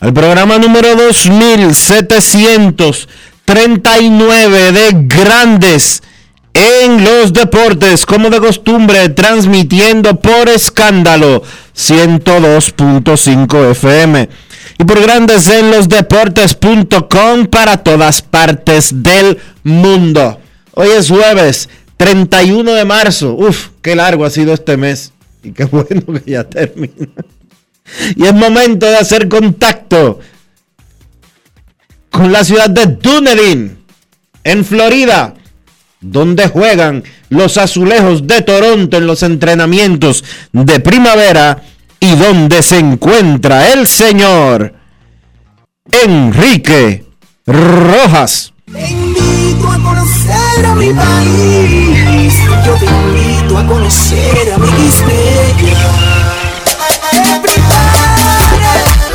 al programa número 2739 de Grandes en los Deportes, como de costumbre, transmitiendo por escándalo 102.5 FM y por Grandes en los Deportes.com para todas partes del mundo. Hoy es jueves 31 de marzo. Uf, qué largo ha sido este mes. Y qué bueno que ya termina. Y es momento de hacer contacto con la ciudad de Dunedin, en Florida, donde juegan los azulejos de Toronto en los entrenamientos de primavera y donde se encuentra el señor Enrique Rojas. Te invito a conocer a mi país. Yo te invito a conocer a mi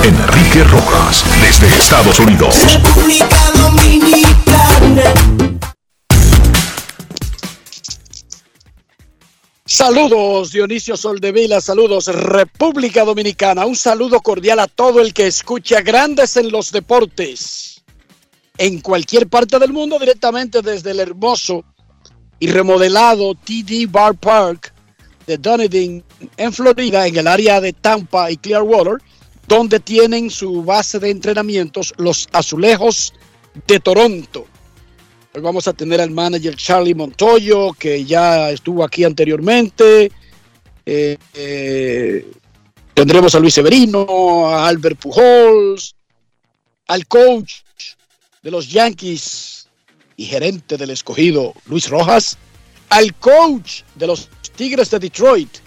Enrique Rojas, desde Estados Unidos. República Dominicana. Saludos Dionisio Soldevila, saludos República Dominicana, un saludo cordial a todo el que escucha Grandes en los Deportes en cualquier parte del mundo directamente desde el hermoso y remodelado TD Bar Park de Dunedin en Florida, en el área de Tampa y Clearwater, donde tienen su base de entrenamientos los azulejos de Toronto. Hoy vamos a tener al manager Charlie Montoyo, que ya estuvo aquí anteriormente. Eh, eh, tendremos a Luis Severino, a Albert Pujols, al coach de los Yankees y gerente del escogido Luis Rojas, al coach de los Tigres de Detroit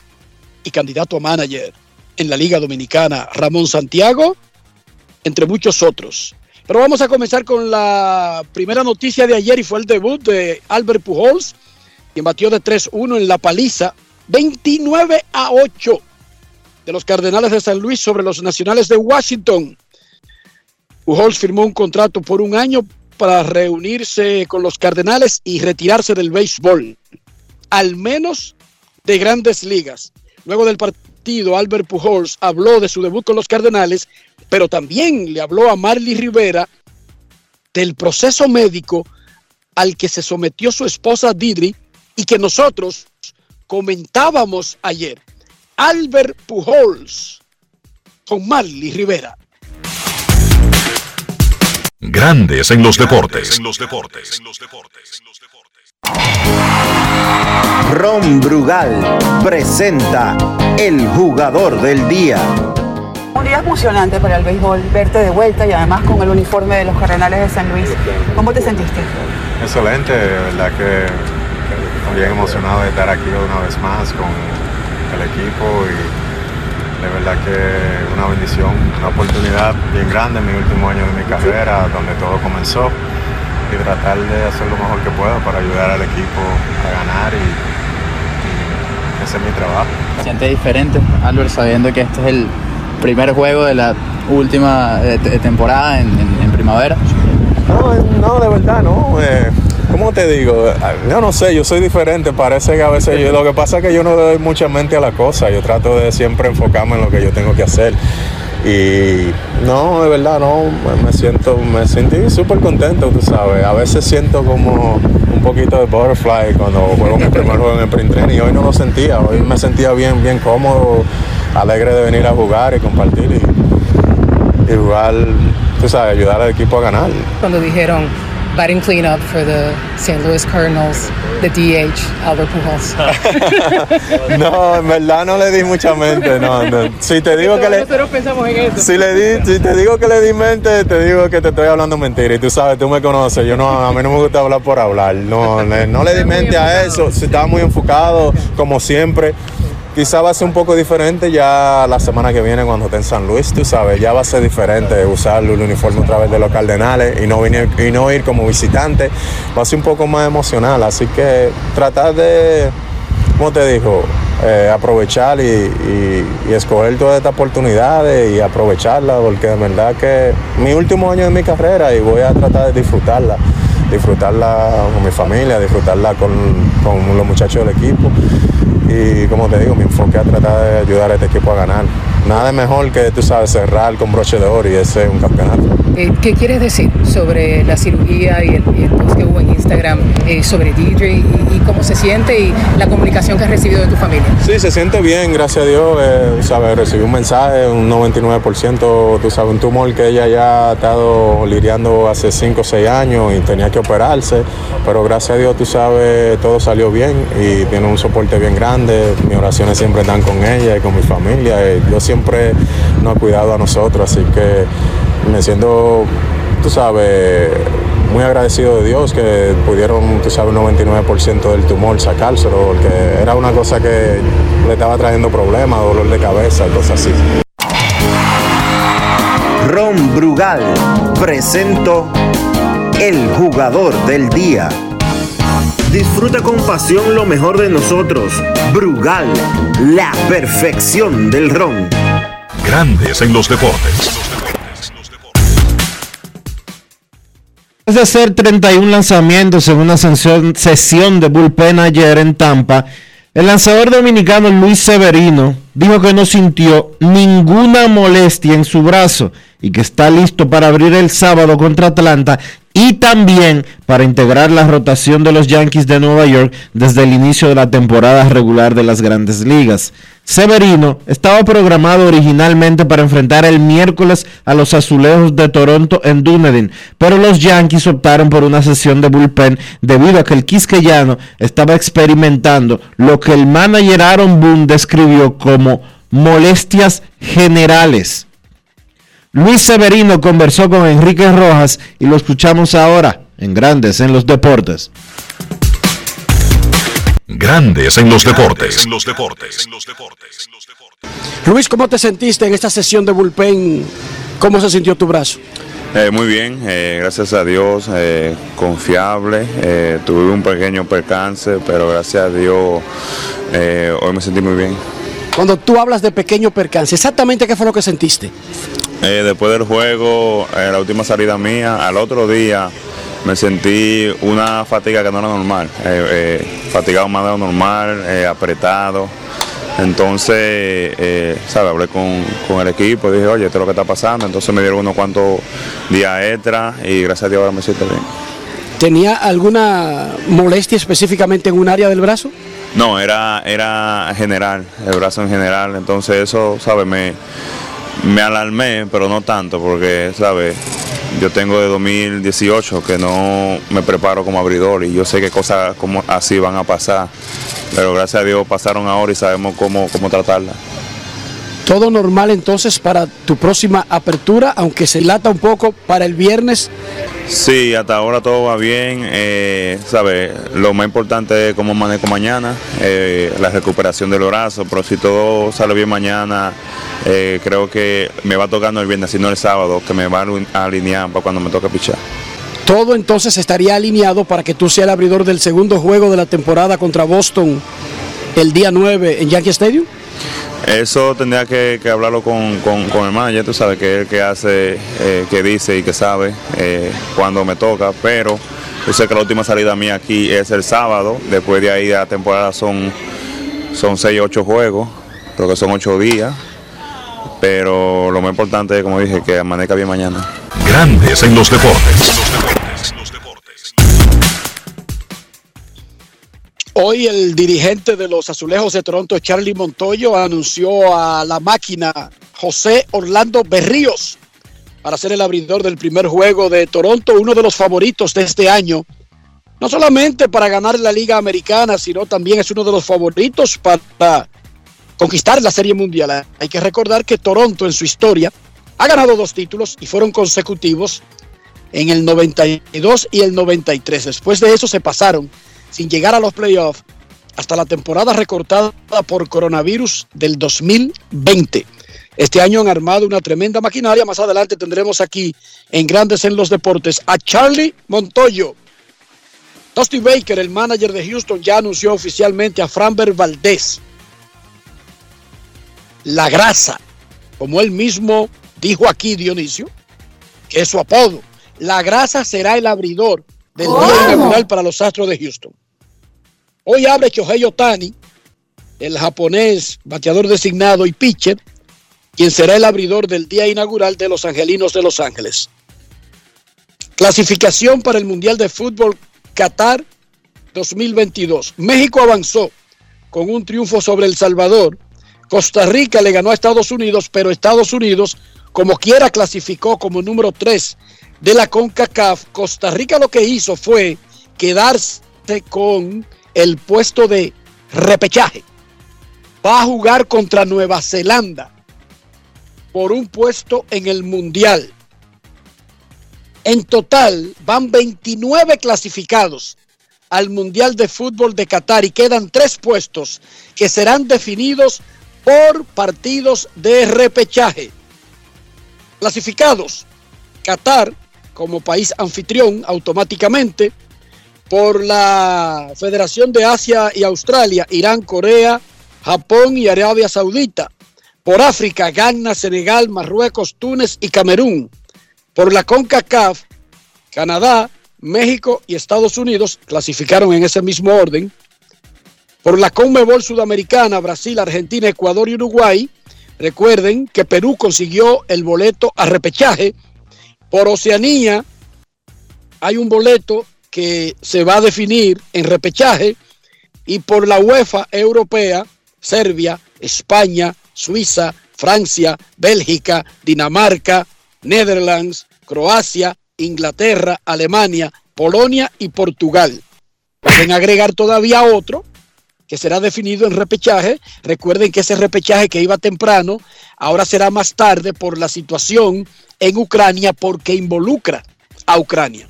y candidato a manager en la Liga Dominicana Ramón Santiago, entre muchos otros. Pero vamos a comenzar con la primera noticia de ayer y fue el debut de Albert Pujols, quien batió de 3-1 en la paliza 29 a 8 de los Cardenales de San Luis sobre los Nacionales de Washington. Pujols firmó un contrato por un año para reunirse con los Cardenales y retirarse del béisbol, al menos de grandes ligas. Luego del partido, Albert Pujols habló de su debut con los Cardenales, pero también le habló a Marley Rivera del proceso médico al que se sometió su esposa Didri y que nosotros comentábamos ayer. Albert Pujols con Marley Rivera. Grandes en los deportes. Ron Brugal presenta el jugador del día. Un día emocionante para el béisbol, verte de vuelta y además con el uniforme de los Cardenales de San Luis. ¿Cómo te sentiste? Excelente, de verdad que también emocionado de estar aquí una vez más con el equipo y de verdad que una bendición, una oportunidad bien grande en mi último año de mi carrera, donde todo comenzó y tratar de hacer lo mejor que puedo para ayudar al equipo a ganar y, y ese es mi trabajo. ¿Se siente diferente, Albert, sabiendo que este es el primer juego de la última eh, te- temporada en, en- en primavera? No, no, de verdad, no. Eh, ¿Cómo te digo? Yo no sé, yo soy diferente. Parece que a veces yo, lo que pasa es que yo no doy mucha mente a la cosa. Yo trato de siempre enfocarme en lo que yo tengo que hacer. Y no, de verdad, no. Me- siento, me sentí súper contento, tú sabes. A veces siento como un poquito de butterfly cuando juego mi primer juego en el print training. Y hoy no lo sentía. Hoy me sentía bien, bien cómodo, alegre de venir a jugar y compartir y, y jugar, tú sabes, ayudar al equipo a ganar. Cuando dijeron batting cleanup for the St. Louis Cardinals, the DH, Albert Pujols. No, en verdad no le di mucha mente, no, no. Si te digo que le, Nosotros pensamos en eso. si le di, si te digo que le di mente, te digo que te estoy hablando mentira. Y tú sabes, tú me conoces, yo no, a mí no me gusta hablar por hablar. No, le- no le di mente a eso. Si estaba muy enfocado, como siempre. Quizá va a ser un poco diferente ya la semana que viene cuando esté en San Luis, tú sabes, ya va a ser diferente usar el uniforme otra vez de los Cardenales y no, venir, y no ir como visitante. Va a ser un poco más emocional, así que tratar de, como te dijo, Eh, aprovechar y escoger todas estas oportunidades y aprovecharlas, porque de verdad que mi último año de mi carrera y voy a tratar de disfrutarla, disfrutarla con mi familia, disfrutarla con, con los muchachos del equipo. Y como te digo, mi enfoque es tratar de ayudar a este equipo a ganar. Nada mejor que, tú sabes, cerrar con broche de oro y ese es un campeonato. Eh, ¿Qué quieres decir sobre la cirugía y el, y el post que hubo en Instagram eh, sobre DJ y, y cómo se siente y la comunicación que has recibido de tu familia? Sí, se siente bien, gracias a Dios. eh, sabes, recibí un mensaje, un 99%, tú sabes, un tumor que ella ya ha estado lidiando hace 5 o 6 años y tenía que operarse, pero gracias a Dios, tú sabes, todo salió bien y tiene un soporte bien grande. Mis oraciones siempre están con ella y con mi familia. y Dios siempre nos ha cuidado a nosotros, así que me siento, tú sabes, muy agradecido de Dios que pudieron, tú sabes, un 99% del tumor sacárselo, porque era una cosa que le estaba trayendo problemas, dolor de cabeza, cosas así. Ron Brugal presento El Jugador del Día. Disfruta con pasión lo mejor de nosotros. Brugal, la perfección del ron. Grandes en los deportes. Después de hacer 31 lanzamientos en una sesión, de bullpen ayer en Tampa, el lanzador dominicano Luis Severino dijo que no sintió ninguna molestia en su brazo y que está listo para abrir el sábado contra Atlanta y también para integrar la rotación de los Yankees de Nueva York desde el inicio de la temporada regular de las grandes ligas. Severino estaba programado originalmente para enfrentar el miércoles a los azulejos de Toronto en Dunedin, pero los Yankees optaron por una sesión de bullpen debido a que el quisqueyano estaba experimentando lo que el manager Aaron Boone describió como molestias generales. Luis Severino conversó con Enrique Rojas y lo escuchamos ahora en Grandes en los Deportes. Grandes en los deportes. En los deportes. Luis, ¿cómo te sentiste en esta sesión de bullpen? ¿Cómo se sintió tu brazo? Eh, muy bien, eh, gracias a Dios, eh, confiable. eh, tuve un pequeño percance, pero gracias a Dios eh, hoy me sentí muy bien. Cuando tú hablas de pequeño percance, ¿exactamente qué fue lo que sentiste? Eh, después del juego, la última salida mía, al otro día me sentí una fatiga que no era normal, eh, eh, fatigado más de lo normal, apretado. Entonces, eh, ¿sabe? hablé con, con el equipo, dije, oye, esto es lo que está pasando. Entonces me dieron unos cuantos días extra y gracias a Dios ahora me siento bien. ¿Tenía alguna molestia específicamente en un área del brazo? No, era, era general, el brazo en general. Entonces eso, ¿sabes? Me, me alarmé, pero no tanto, porque, ¿sabes? Yo tengo de 2018 que no me preparo como abridor y yo sé que cosas como así van a pasar. Pero gracias a Dios pasaron ahora y sabemos cómo, cómo tratarlas. Todo normal entonces para tu próxima apertura, aunque se lata un poco para el viernes. Sí, hasta ahora todo va bien. Eh, ¿sabe? Lo más importante es cómo manejo mañana, eh, la recuperación del brazo, pero si todo sale bien mañana, eh, creo que me va tocando el viernes, si no el sábado, que me va a alinear para cuando me toque pichar. Todo entonces estaría alineado para que tú seas el abridor del segundo juego de la temporada contra Boston el día 9 en Yankee Stadium. Eso tendría que, hablarlo con, con, con el manager, tú sabes, que es el que hace, eh, que dice y que sabe eh, cuando me toca, pero yo sé que la última salida mía aquí es el sábado, después de ahí la temporada son, son 6 8 juegos, creo que son 8 días, pero lo más importante como dije, que amanezca bien mañana. Grandes en los deportes. Hoy el dirigente de los Azulejos de Toronto, Charlie Montoyo, anunció a la máquina José Orlando Berríos para ser el abridor del primer juego de Toronto, uno de los favoritos de este año. No solamente para ganar la Liga Americana, sino también es uno de los favoritos para conquistar la Serie Mundial. Hay que recordar que Toronto en su historia ha ganado dos títulos y fueron consecutivos en el 92 y el 93. Después de eso se pasaron sin llegar a los playoffs hasta la temporada recortada por coronavirus del 2020. Este año han armado una tremenda maquinaria. Más adelante tendremos aquí en Grandes en los Deportes a Charlie Montoyo. Dusty Baker, el manager de Houston, ya anunció oficialmente a Framber Valdez. La grasa, como él mismo dijo aquí, Dionisio, que es su apodo. La grasa será el abridor del día inaugural para los Astros de Houston. Hoy abre Shohei Otani, el japonés bateador designado y pitcher, quien será el abridor del día inaugural de los Angelinos de Los Ángeles. Clasificación para el Mundial de Fútbol Qatar 2022. México avanzó con un triunfo sobre El Salvador. Costa Rica le ganó a Estados Unidos, pero Estados Unidos, como quiera, clasificó como número 3 de la CONCACAF. Costa Rica lo que hizo fue quedarse con el puesto de repechaje. Va a jugar contra Nueva Zelanda por un puesto en el Mundial. En total van 29 clasificados al Mundial de Fútbol de Qatar y quedan tres puestos que serán definidos por partidos de repechaje. Clasificados, Qatar como país anfitrión automáticamente por la Federación de Asia y Australia, Irán, Corea, Japón y Arabia Saudita. Por África, Ghana, Senegal, Marruecos, Túnez y Camerún. Por la CONCACAF, Canadá, México y Estados Unidos clasificaron en ese mismo orden. Por la CONMEBOL Sudamericana, Brasil, Argentina, Ecuador y Uruguay. Recuerden que Perú consiguió el boleto a repechaje. Por Oceanía hay un boleto que se va a definir en repechaje. Y por la UEFA Europea, Serbia, España, Suiza, Francia, Bélgica, Dinamarca, Netherlands, Croacia, Inglaterra, Alemania, Polonia y Portugal. Pueden agregar todavía otro que será definido en repechaje. Recuerden que ese repechaje que iba temprano, ahora será más tarde por la situación en Ucrania porque involucra a Ucrania.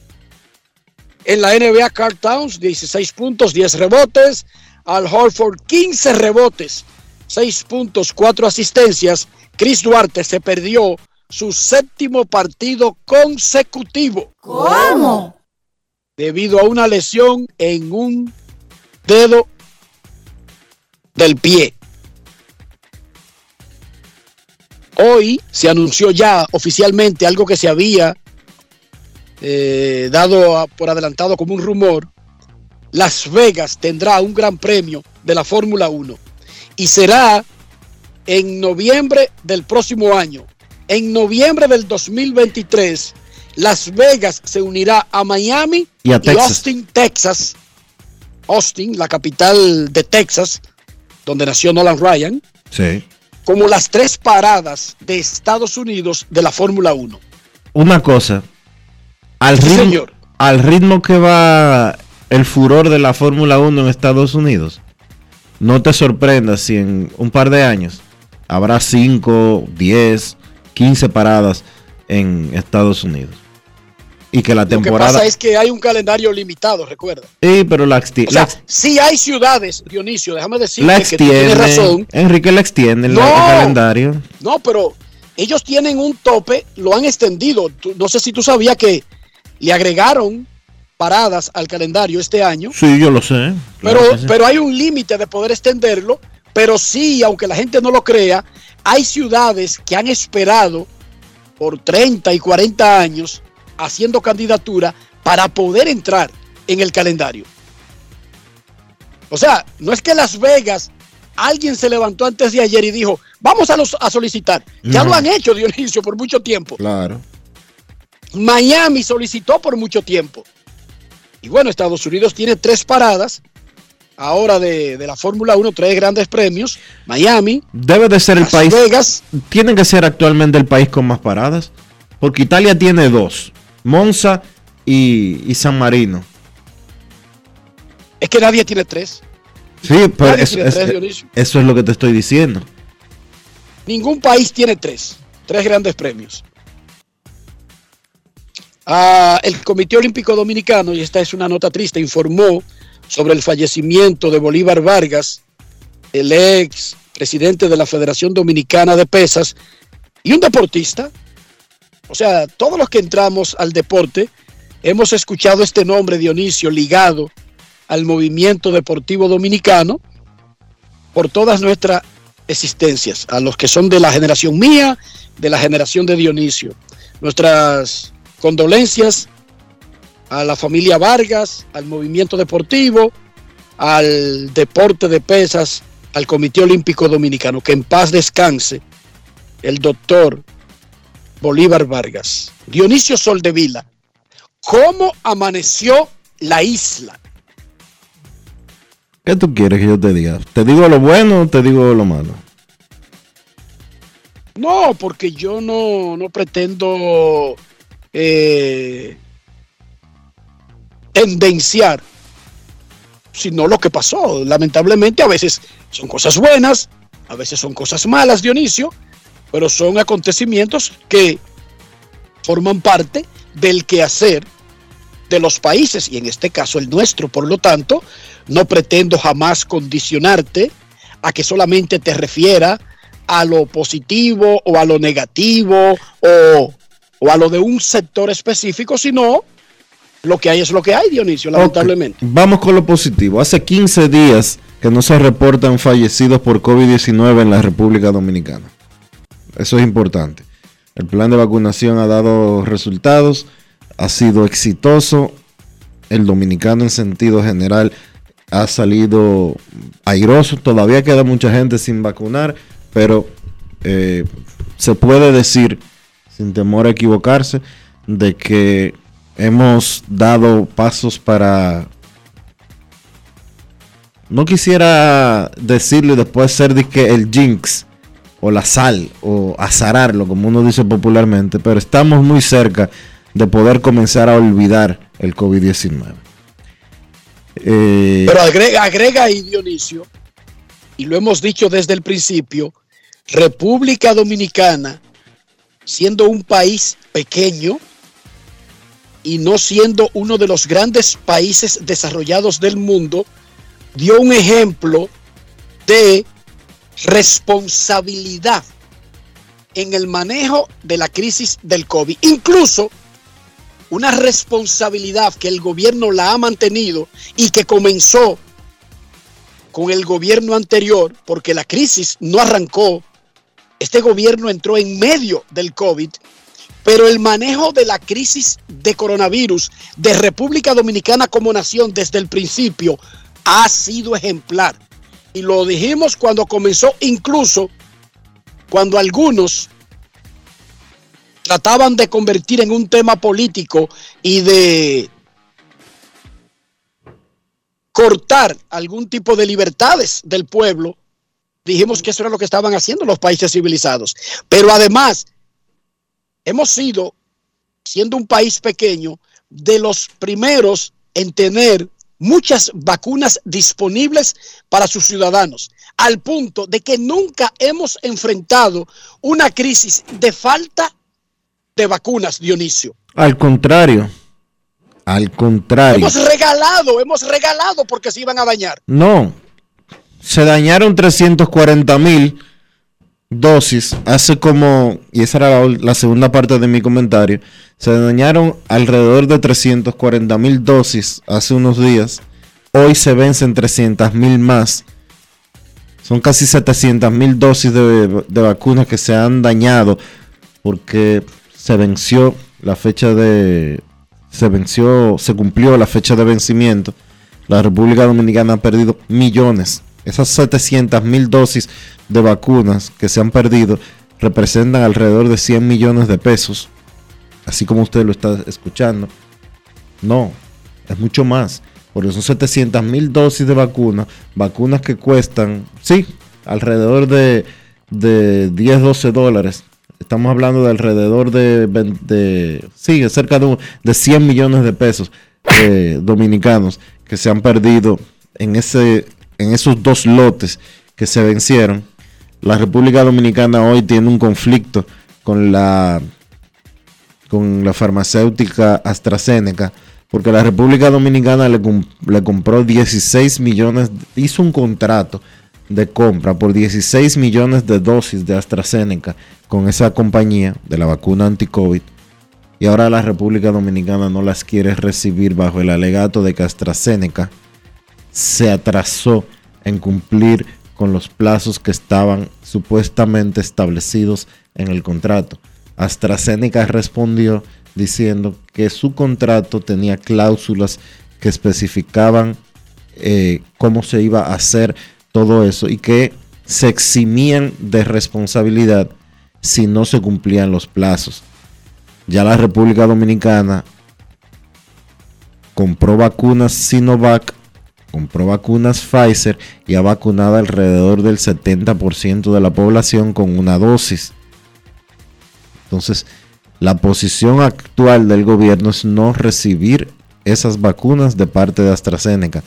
En la NBA, Carl Towns, 16 puntos, 10 rebotes. Al Horford, 15 rebotes, 6 puntos, 4 asistencias. Chris Duarte se perdió su séptimo partido consecutivo. ¿Cómo? Debido a una lesión en un dedo del pie. Hoy se anunció ya oficialmente algo que se había eh, dado a- por adelantado como un rumor. Las Vegas tendrá un gran premio de la Fórmula 1 y será en noviembre del próximo año. En noviembre del 2023, Las Vegas se unirá a Miami Y a Texas. Austin, Texas. Austin, la capital de Texas, donde nació Nolan Ryan, Sí. Como las tres paradas de Estados Unidos de la Fórmula 1. Una cosa. Al Sí, ritmo, señor. al ritmo que va el furor de la Fórmula 1 en Estados Unidos, no te sorprendas si en un par de años habrá 5, 10, 15 paradas en Estados Unidos. Y que la Lo que temporada... pasa es que hay un calendario limitado, recuerda. Sí, pero la, exti- O sea, la- sí hay ciudades, Dionisio, déjame decirte la que tú tienes razón. Enrique la extiende No. el calendario. No, pero ellos tienen un tope, lo han extendido. No sé si tú sabías que le agregaron paradas al calendario este año, Sí, yo lo sé. pero, sí. pero hay un límite de poder extenderlo Pero sí, aunque la gente no lo crea, hay ciudades que han esperado por 30 y 40 años haciendo candidatura para poder entrar en el calendario. O sea, no es que Las Vegas alguien se levantó antes de ayer y dijo, vamos a, los, a solicitar. Ya No. lo han hecho, Dionisio, por mucho tiempo. Claro. Miami solicitó por mucho tiempo. Y bueno, Estados Unidos tiene tres paradas ahora de, de la Fórmula 1, tres grandes premios. Miami, Debe de ser el Las país. Vegas. Tiene que ser actualmente el país con más paradas. Porque Italia tiene dos: Monza y, y San Marino. es que nadie tiene tres. Sí, pero Nadie eso, tiene es- tres, Dionisio. eso es lo que te estoy diciendo. Ningún país tiene tres, tres grandes premios. Ah, el Comité Olímpico Dominicano, y esta es una nota triste, informó sobre el fallecimiento de Bolívar Vargas, el ex presidente de la Federación Dominicana de Pesas y un deportista. O sea, todos los que entramos al deporte hemos escuchado este nombre, Dionisio, ligado al movimiento deportivo dominicano por todas nuestras existencias, a los que son de la generación mía, de la generación de Dionisio. Nuestras condolencias a la familia Vargas, al movimiento deportivo, al deporte de pesas, al Comité Olímpico Dominicano. Que en paz descanse el doctor Bolívar Vargas. Dionisio Soldevila, ¿cómo amaneció la isla? ¿Qué tú quieres que yo te diga? ¿Te digo lo bueno o te digo lo malo? No, porque yo no, no pretendo eh, tendenciar, sino lo que pasó. Lamentablemente a veces son cosas buenas, a veces son cosas malas, Dionisio, pero son acontecimientos que forman parte del quehacer de los países y en este caso el nuestro. Por lo tanto, no pretendo jamás condicionarte a que solamente te refiera a lo positivo o a lo negativo o, o a lo de un sector específico, sino lo que hay es lo que hay, Dionisio, lamentablemente. Vamos con lo positivo. Hace 15 días que no se reportan fallecidos por COVID-19 en la República Dominicana. Eso es importante. El plan de vacunación ha dado resultados, ha sido exitoso. El dominicano en sentido general ha salido airoso. Todavía queda mucha gente sin vacunar, pero eh, se puede decir, sin temor a equivocarse, de que hemos dado pasos para... No quisiera decirlo después ser disque el jinx o la sal o azararlo, como uno dice popularmente, pero estamos muy cerca de poder comenzar a olvidar el COVID-19. Eh, Pero agrega, agrega ahí, Dionisio, y lo hemos dicho desde el principio, República Dominicana, siendo un país pequeño y no siendo uno de los grandes países desarrollados del mundo, dio un ejemplo de responsabilidad en el manejo de la crisis del COVID. Incluso una responsabilidad que el gobierno la ha mantenido y que comenzó con el gobierno anterior, porque la crisis no arrancó, este gobierno entró en medio del COVID, pero el manejo de la crisis de coronavirus de República Dominicana como nación desde el principio ha sido ejemplar. Y lo dijimos cuando comenzó, incluso cuando algunos trataban de convertir en un tema político y de cortar algún tipo de libertades del pueblo, dijimos que eso era lo que estaban haciendo los países civilizados. Pero además, hemos sido, siendo un país pequeño, de los primeros en tener muchas vacunas disponibles para sus ciudadanos, al punto de que nunca hemos enfrentado una crisis de falta de vacunas, Dionisio. al contrario, al contrario. Hemos regalado, hemos regalado porque se iban a dañar. No, se dañaron 340 mil dosis hace como, y esa era la, segunda parte de mi comentario, se dañaron alrededor de 340 mil dosis hace unos días, hoy se vencen 300 mil más. Son casi 700 mil dosis de, de vacunas que se han dañado porque se venció la fecha de se venció, se cumplió la fecha de vencimiento. La República Dominicana ha perdido millones. Esas 700 mil dosis de vacunas que se han perdido representan alrededor de 100 millones de pesos. Así como usted lo está escuchando. No, es mucho más. Porque son 700 mil dosis de vacunas. Vacunas que cuestan, sí, alrededor de, de 10, 12 dólares estamos hablando de alrededor de, de sí, cerca de, de 100 millones de pesos eh, dominicanos que se han perdido en, ese, en esos dos lotes que se vencieron. La República Dominicana hoy tiene un conflicto con la, con la farmacéutica AstraZeneca, porque la República Dominicana le, le compró 16 millones, hizo un contrato de compra por 16 millones de dosis de AstraZeneca con esa compañía de la vacuna anti-COVID y ahora la República Dominicana no las quiere recibir bajo el alegato de que AstraZeneca se atrasó en cumplir con los plazos que estaban supuestamente establecidos en el contrato. AstraZeneca respondió diciendo que su contrato tenía cláusulas que especificaban eh, cómo se iba a hacer todo eso y que se eximían de responsabilidad si no se cumplían los plazos. Ya la República Dominicana compró vacunas Sinovac, compró vacunas Pfizer y ha vacunado alrededor del 70% de la población con una dosis. Entonces, la posición actual del gobierno es no recibir esas vacunas de parte de AstraZeneca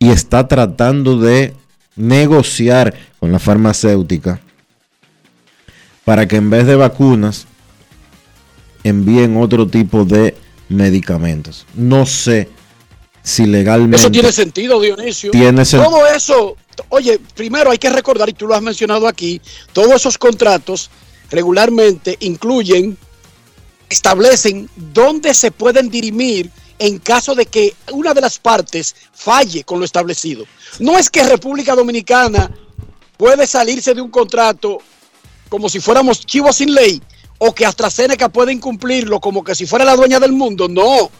y está tratando de negociar con la farmacéutica para que en vez de vacunas envíen otro tipo de medicamentos. No sé si legalmente... Eso tiene sentido, Dionisio. Tiene Todo eso, oye, primero hay que recordar, y tú lo has mencionado aquí, todos esos contratos regularmente incluyen, establecen dónde se pueden dirimir en caso de que una de las partes falle con lo establecido. No es que República Dominicana puede salirse de un contrato como si fuéramos chivos sin ley o que AstraZeneca puede incumplirlo como que si fuera la dueña del mundo. No.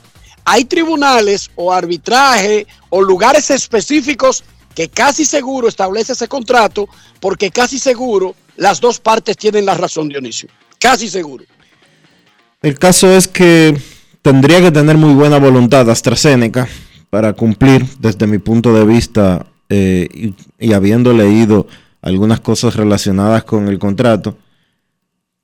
Hay tribunales o arbitraje o lugares específicos que casi seguro establece ese contrato porque casi seguro las dos partes tienen la razón, Dionisio. Casi seguro. El caso es que tendría que tener muy buena voluntad AstraZeneca para cumplir, desde mi punto de vista, eh, y, habiendo leído algunas cosas relacionadas con el contrato.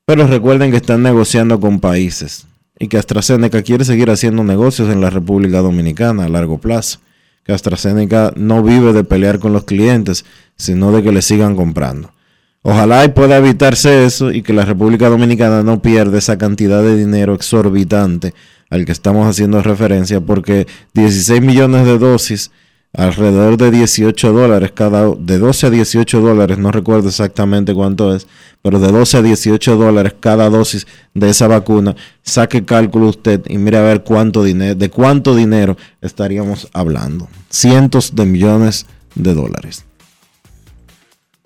Pero recuerden que están negociando con países y que AstraZeneca quiere seguir haciendo negocios en la República Dominicana a largo plazo. Que AstraZeneca no vive de pelear con los clientes, sino de que le sigan comprando. Ojalá y pueda evitarse eso y que la República Dominicana no pierda esa cantidad de dinero exorbitante al que estamos haciendo referencia, porque 16 millones de dosis, alrededor de 18 dólares cada, de 12 a 18 dólares, no recuerdo exactamente cuánto es, pero de 12 a 18 dólares cada dosis de esa vacuna, saque cálculo usted y mire a ver cuánto dinero, de cuánto dinero estaríamos hablando. Cientos de millones de dólares.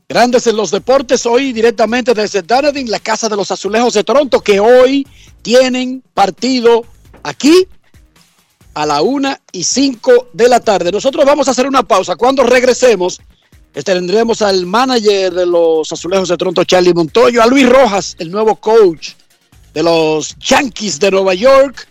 Grandes en los deportes, hoy directamente desde Dunedin, la Casa de los Azulejos de Toronto, que hoy tienen partido aquí a la una y cinco de la tarde. Nosotros vamos a hacer una pausa. Cuando regresemos, tendremos al manager de los Azulejos de Toronto, Charlie Montoyo, a Luis Rojas, el nuevo coach de los Yankees de Nueva York.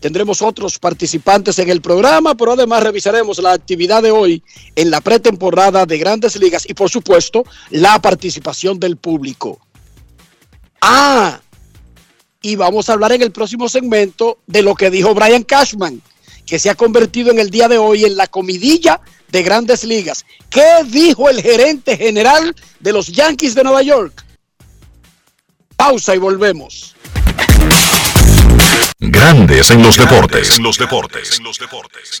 Tendremos otros participantes en el programa, pero además revisaremos la actividad de hoy en la pretemporada de grandes ligas y por supuesto la participación del público. Ah, y vamos a hablar en el próximo segmento de lo que dijo Brian Cashman, que se ha convertido en el día de hoy en la comidilla de grandes ligas. ¿Qué dijo el gerente general de los Yankees de Nueva York? Pausa y volvemos. Grandes en los deportes. En los deportes. En los deportes.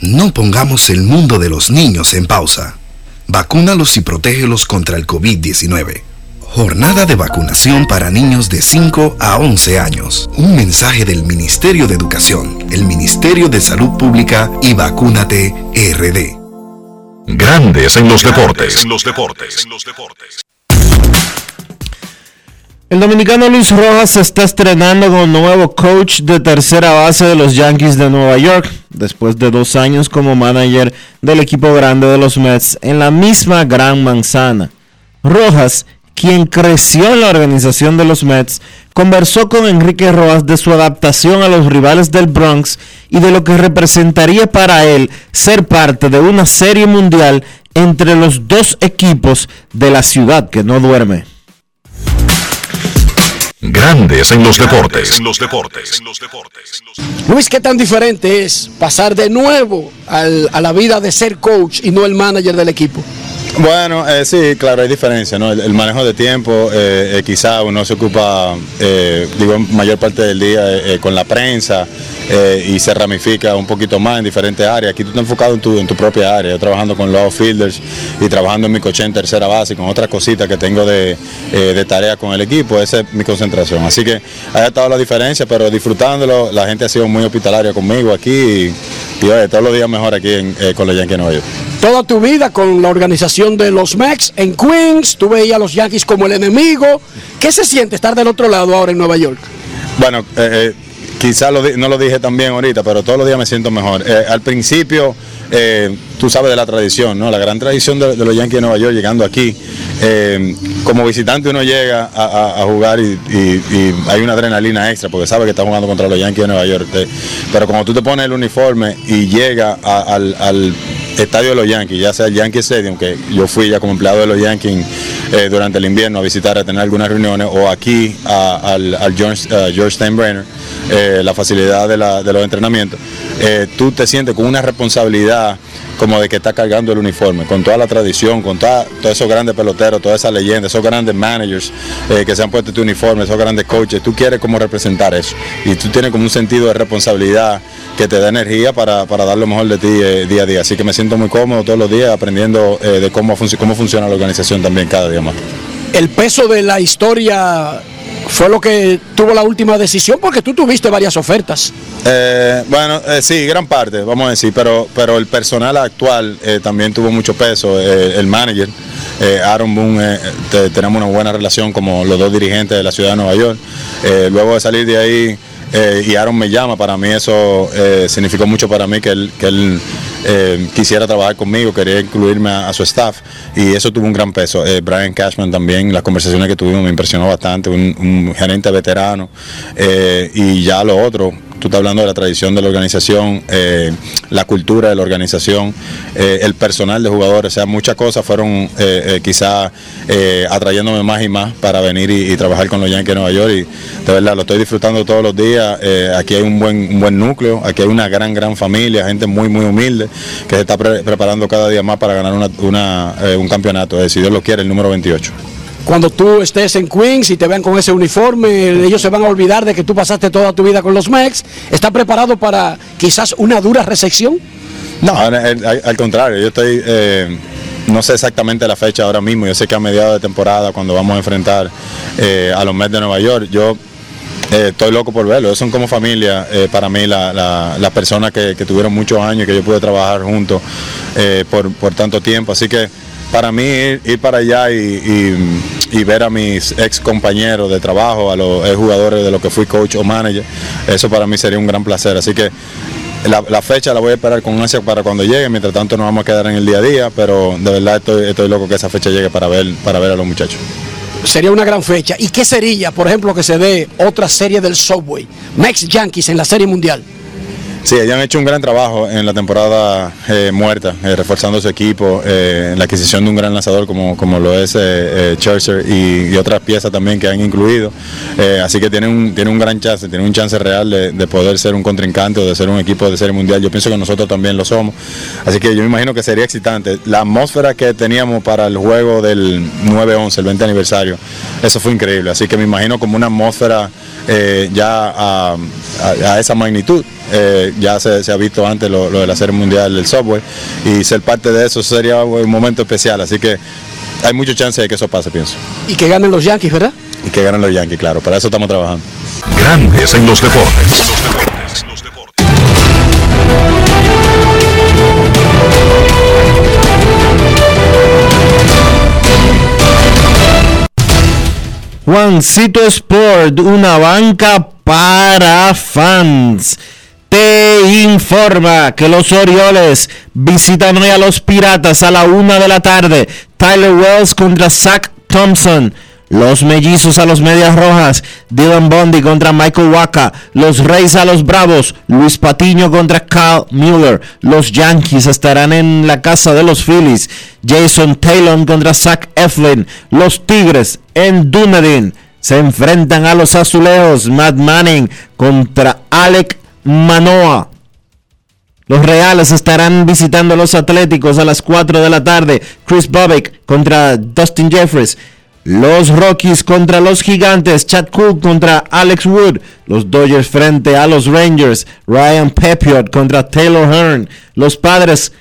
No pongamos el mundo de los niños en pausa. Vacúnalos y protégelos contra el COVID-19. Jornada de vacunación para niños de 5 a 11 años. Un mensaje del Ministerio de Educación, el Ministerio de Salud Pública y Vacúnate RD. Grandes en los deportes. En los deportes. El dominicano Luis Rojas se está estrenando como nuevo coach de tercera base de los Yankees de Nueva York, después de dos años como manager del equipo grande de los Mets en la misma Gran Manzana. Rojas, quien creció en la organización de los Mets, conversó con Enrique Rojas de su adaptación a los rivales del Bronx y de lo que representaría para él ser parte de una serie mundial entre los dos equipos de la ciudad que no duerme. Grandes en los deportes. los deportes. Luis, ¿qué tan diferente es pasar de nuevo al- a la vida de ser coach y no el manager del equipo? Bueno, eh, sí, claro, hay diferencia, ¿no? El, el manejo de tiempo, eh, eh, quizá uno se ocupa, eh, digo, mayor parte del día eh, eh, con la prensa eh, y se ramifica un poquito más en diferentes áreas. Aquí tú estás enfocado en tu, en tu propia área, yo trabajando con los outfielders y trabajando en mi coche en tercera base y con otras cositas que tengo de, eh, de tarea con el equipo, esa es mi concentración. Así que ha estado la diferencia, pero disfrutándolo, la gente ha sido muy hospitalaria conmigo aquí y, y, oye, todos los días mejor aquí en, eh, con los Yankees de Nueva York. Toda tu vida con la organización de los Mex en Queens, tú veías a los Yankees como el enemigo. ¿Qué se siente estar del otro lado ahora en Nueva York? Bueno, eh, eh, quizás no lo dije también ahorita, pero todos los días me siento mejor. Eh, al principio, eh, tú sabes de la tradición, ¿no? La gran tradición de, los Yankees de Nueva York llegando aquí. eh, como visitante uno llega a, jugar y, hay una adrenalina extra porque sabe que está jugando contra los Yankees de Nueva York. Te- pero cuando tú te pones el uniforme y llega a- al, estadio de los Yankees, ya sea el Yankee Stadium, que yo fui ya como empleado de los Yankees eh, durante el invierno a visitar, a tener algunas reuniones, o aquí al, al George, eh, George Steinbrenner, eh, la facilidad de, la- de los entrenamientos, eh, tú te sientes con una responsabilidad como de que estás cargando el uniforme, con toda la tradición, con toda- todos esos grandes peloteros, todas esas leyendas, esos grandes managers eh, que se han puesto tu uniforme, esos grandes coaches, tú quieres como representar eso y tú tienes como un sentido de responsabilidad que te da energía para, para dar lo mejor de ti eh, día a día. Así que me siento muy cómodo todos los días aprendiendo eh, de cómo, cómo funciona la organización también cada día más. El peso de la historia fue lo que tuvo la última decisión porque tú tuviste varias ofertas. Eh, bueno, eh, sí, gran parte, vamos a decir, pero, pero el personal actual eh, también tuvo mucho peso. eh, el manager, eh, Aaron Boone, te- tenemos una buena relación como los dos dirigentes de la ciudad de Nueva York. Luego de salir de ahí eh, y Aaron me llama, para mí eso eh, significó mucho para mí que él, que él eh, quisiera trabajar conmigo, quería incluirme a, su staff y eso tuvo un gran peso. Eh, Brian Cashman también, las conversaciones que tuvimos me impresionó bastante, un, un gerente veterano eh, y ya lo otro. Tú estás hablando de la tradición de la organización, eh, la cultura de la organización, eh, el personal de jugadores, o sea, muchas cosas fueron eh, eh, quizá atrayéndome más y más para venir y, trabajar con los Yankees de Nueva York y de verdad lo estoy disfrutando todos los días. Aquí hay un buen, un buen núcleo, aquí hay una gran, gran familia, gente muy, muy humilde que se está pre- preparando cada día más para ganar un campeonato, si Dios lo quiere, el número 28. Cuando tú estés en Queens y te vean con ese uniforme, ellos se van a olvidar de que tú pasaste toda tu vida con los Mex. ¿Estás preparado para quizás una dura recepción? No, al, contrario, yo estoy, eh, no sé exactamente la fecha ahora mismo, yo sé que a mediados de temporada, cuando vamos a enfrentar eh, a los Mets de Nueva York, yo eh, estoy loco por verlo, son como familia para mí, la- la- las personas que, tuvieron muchos años que yo pude trabajar juntos por tanto tiempo, así que para mí ir, para allá y, y- ver a mis ex compañeros de trabajo, a los ex jugadores de lo que fui coach o manager, eso para mí sería un gran placer, así que la, fecha la voy a esperar con ansia para cuando llegue, mientras tanto nos vamos a quedar en el día a día, pero de verdad estoy, estoy loco que esa fecha llegue para ver, para ver a los muchachos. Sería una gran fecha. ¿Y qué sería, por ejemplo, que se dé otra serie del Subway? Mex Yankees en la Serie Mundial. Sí, ellos han hecho un gran trabajo en la temporada eh, muerta, eh, reforzando su equipo, eh, en la adquisición de un gran lanzador como, como lo es Churchill y, otras piezas también que han incluido. así que tienen un, tiene un gran chance, tiene un chance real de, de, poder ser un contrincante o de ser un equipo de serie mundial. Yo pienso que nosotros también lo somos. Así que yo me imagino que sería excitante. La atmósfera que teníamos para el juego del 9-11, el 20 aniversario, eso fue increíble. Así que me imagino como una atmósfera ya a, a, esa magnitud. Ya se, se, ha visto antes lo, lo, de la serie mundial del software y ser parte de eso sería un momento especial, así que hay mucha chance de que eso pase, pienso. Y que ganen los Yankees, ¿verdad? Y que ganen los Yankees, claro, para eso estamos trabajando. Grandes en los deportes. Los deportes, los deportes. Juancito Sport, una banca para fans te informa que los Orioles visitan hoy a los Piratas a la una de la tarde. Tyler Wells contra Zach Thompson. Los mellizos a los medias rojas. Dylan Bundy contra Michael Waka. Los Reyes a los Bravos. Luis Patiño contra Kyle Mueller. Los Yankees estarán en la casa de los Phillies. Jason Taylor contra Zach Eflin. Los Tigres en Dunedin se enfrentan a los Azulejos. Matt Manning contra Alec Manoa. Los Reales estarán visitando a los Atléticos a las 4 de la tarde. Chris Bobbick contra Dustin Jeffries. Los Rockies contra los Gigantes. Chad Cook contra Alex Wood. Los Dodgers frente a los Rangers. Ryan Pepiot contra Taylor Hearn. Los Padres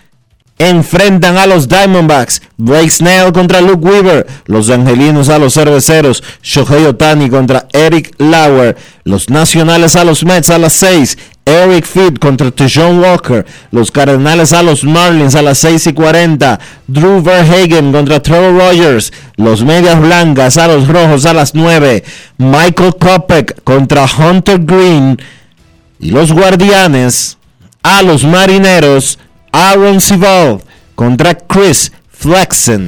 enfrentan a los Diamondbacks. Blake Snell contra Luke Weaver. Los Angelinos a los Cerveceros. Shohei Otani contra Eric Lauer. Los Nacionales a los Mets a las 6. Eric Fitt contra Tejon Walker. Los Cardenales a los Marlins a las 6 y 40. Drew Verhagen contra Trevor Rogers. Los Medias Blancas a los Rojos a las 9. Michael Kopech contra Hunter Green. Y los Guardianes a los Marineros. Aaron Sival contra Chris Flexen.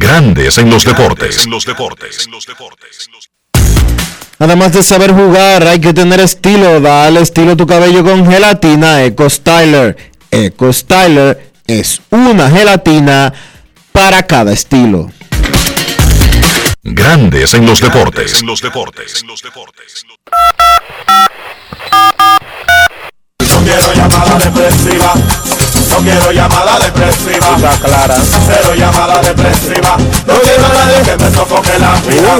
Grandes en los deportes. En los deportes. Además de saber jugar, hay que tener estilo. Dale estilo a tu cabello con gelatina Eco Styler. Eco Styler es una gelatina para cada estilo. Grandes en los deportes. En los deportes. No quiero llamada depresiva. No quiero llamada depresiva. Está clara. Cero llamada depresiva. No quiero a nadie que me sofoque la vida.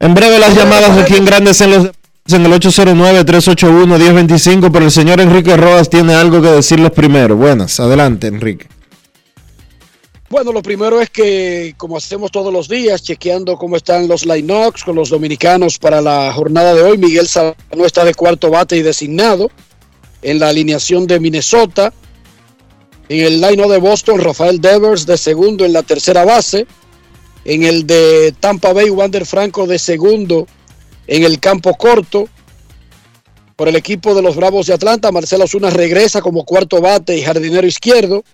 En breve las llamadas aquí en Grandes en los en el 809-381-1025, pero el señor Enrique Rojas tiene algo que decirles primero. Buenas, adelante Enrique. Bueno, lo primero es que, como hacemos todos los días, chequeando cómo están los line-ups con los dominicanos para la jornada de hoy, Miguel Salano está de cuarto bate y designado en la alineación de Minnesota. En el line-up de Boston, Rafael Devers de segundo en la tercera base. En el de Tampa Bay, Wander Franco de segundo en el campo corto. Por el equipo de los Bravos de Atlanta, Marcelo Osuna regresa como cuarto bate y jardinero izquierdo.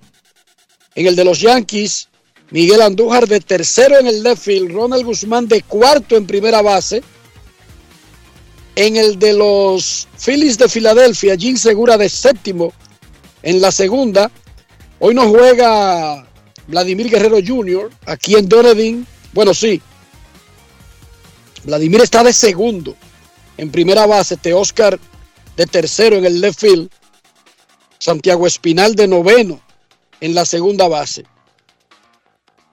En el de los Yankees, Miguel Andújar de tercero en el left field, Ronald Guzmán de cuarto en primera base. En el de los Phillies de Filadelfia, Jim Segura de séptimo en la segunda. Hoy no juega Vladimir Guerrero Jr. aquí en Dunedin. Bueno, sí, Vladimir está de segundo en primera base, Te Oscar de tercero en el left field, Santiago Espinal de noveno en la segunda base.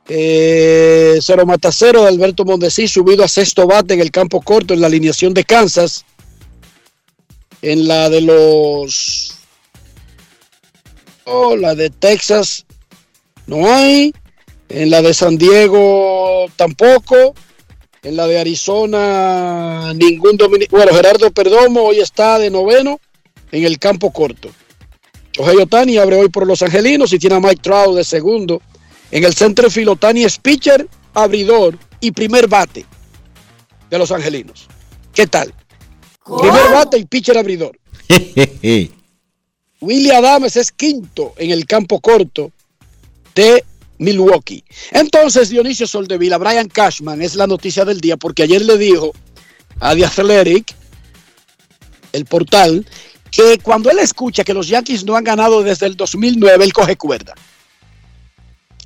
Eh, cero Matacero de Alberto Mondesí subido a sexto bate en el campo corto en la alineación de Kansas. En la de los... Oh, la de Texas no hay. En la de San Diego tampoco. En la de Arizona ningún dominicano. Bueno, Gerardo Perdomo hoy está de noveno en el campo corto. Shohei Otani abre hoy por los angelinos y tiene a Mike Trout de segundo. En el centro Otani es pitcher, abridor y primer bate de los angelinos. ¿Qué tal? Primer bate y pitcher abridor. Willie Adams es quinto en el campo corto de Milwaukee. Entonces, Dionisio Soldevila, Brian Cashman es la noticia del día porque ayer le dijo a The Athletic, el portal, que cuando él escucha que los Yankees no han ganado desde el 2009, él coge cuerda.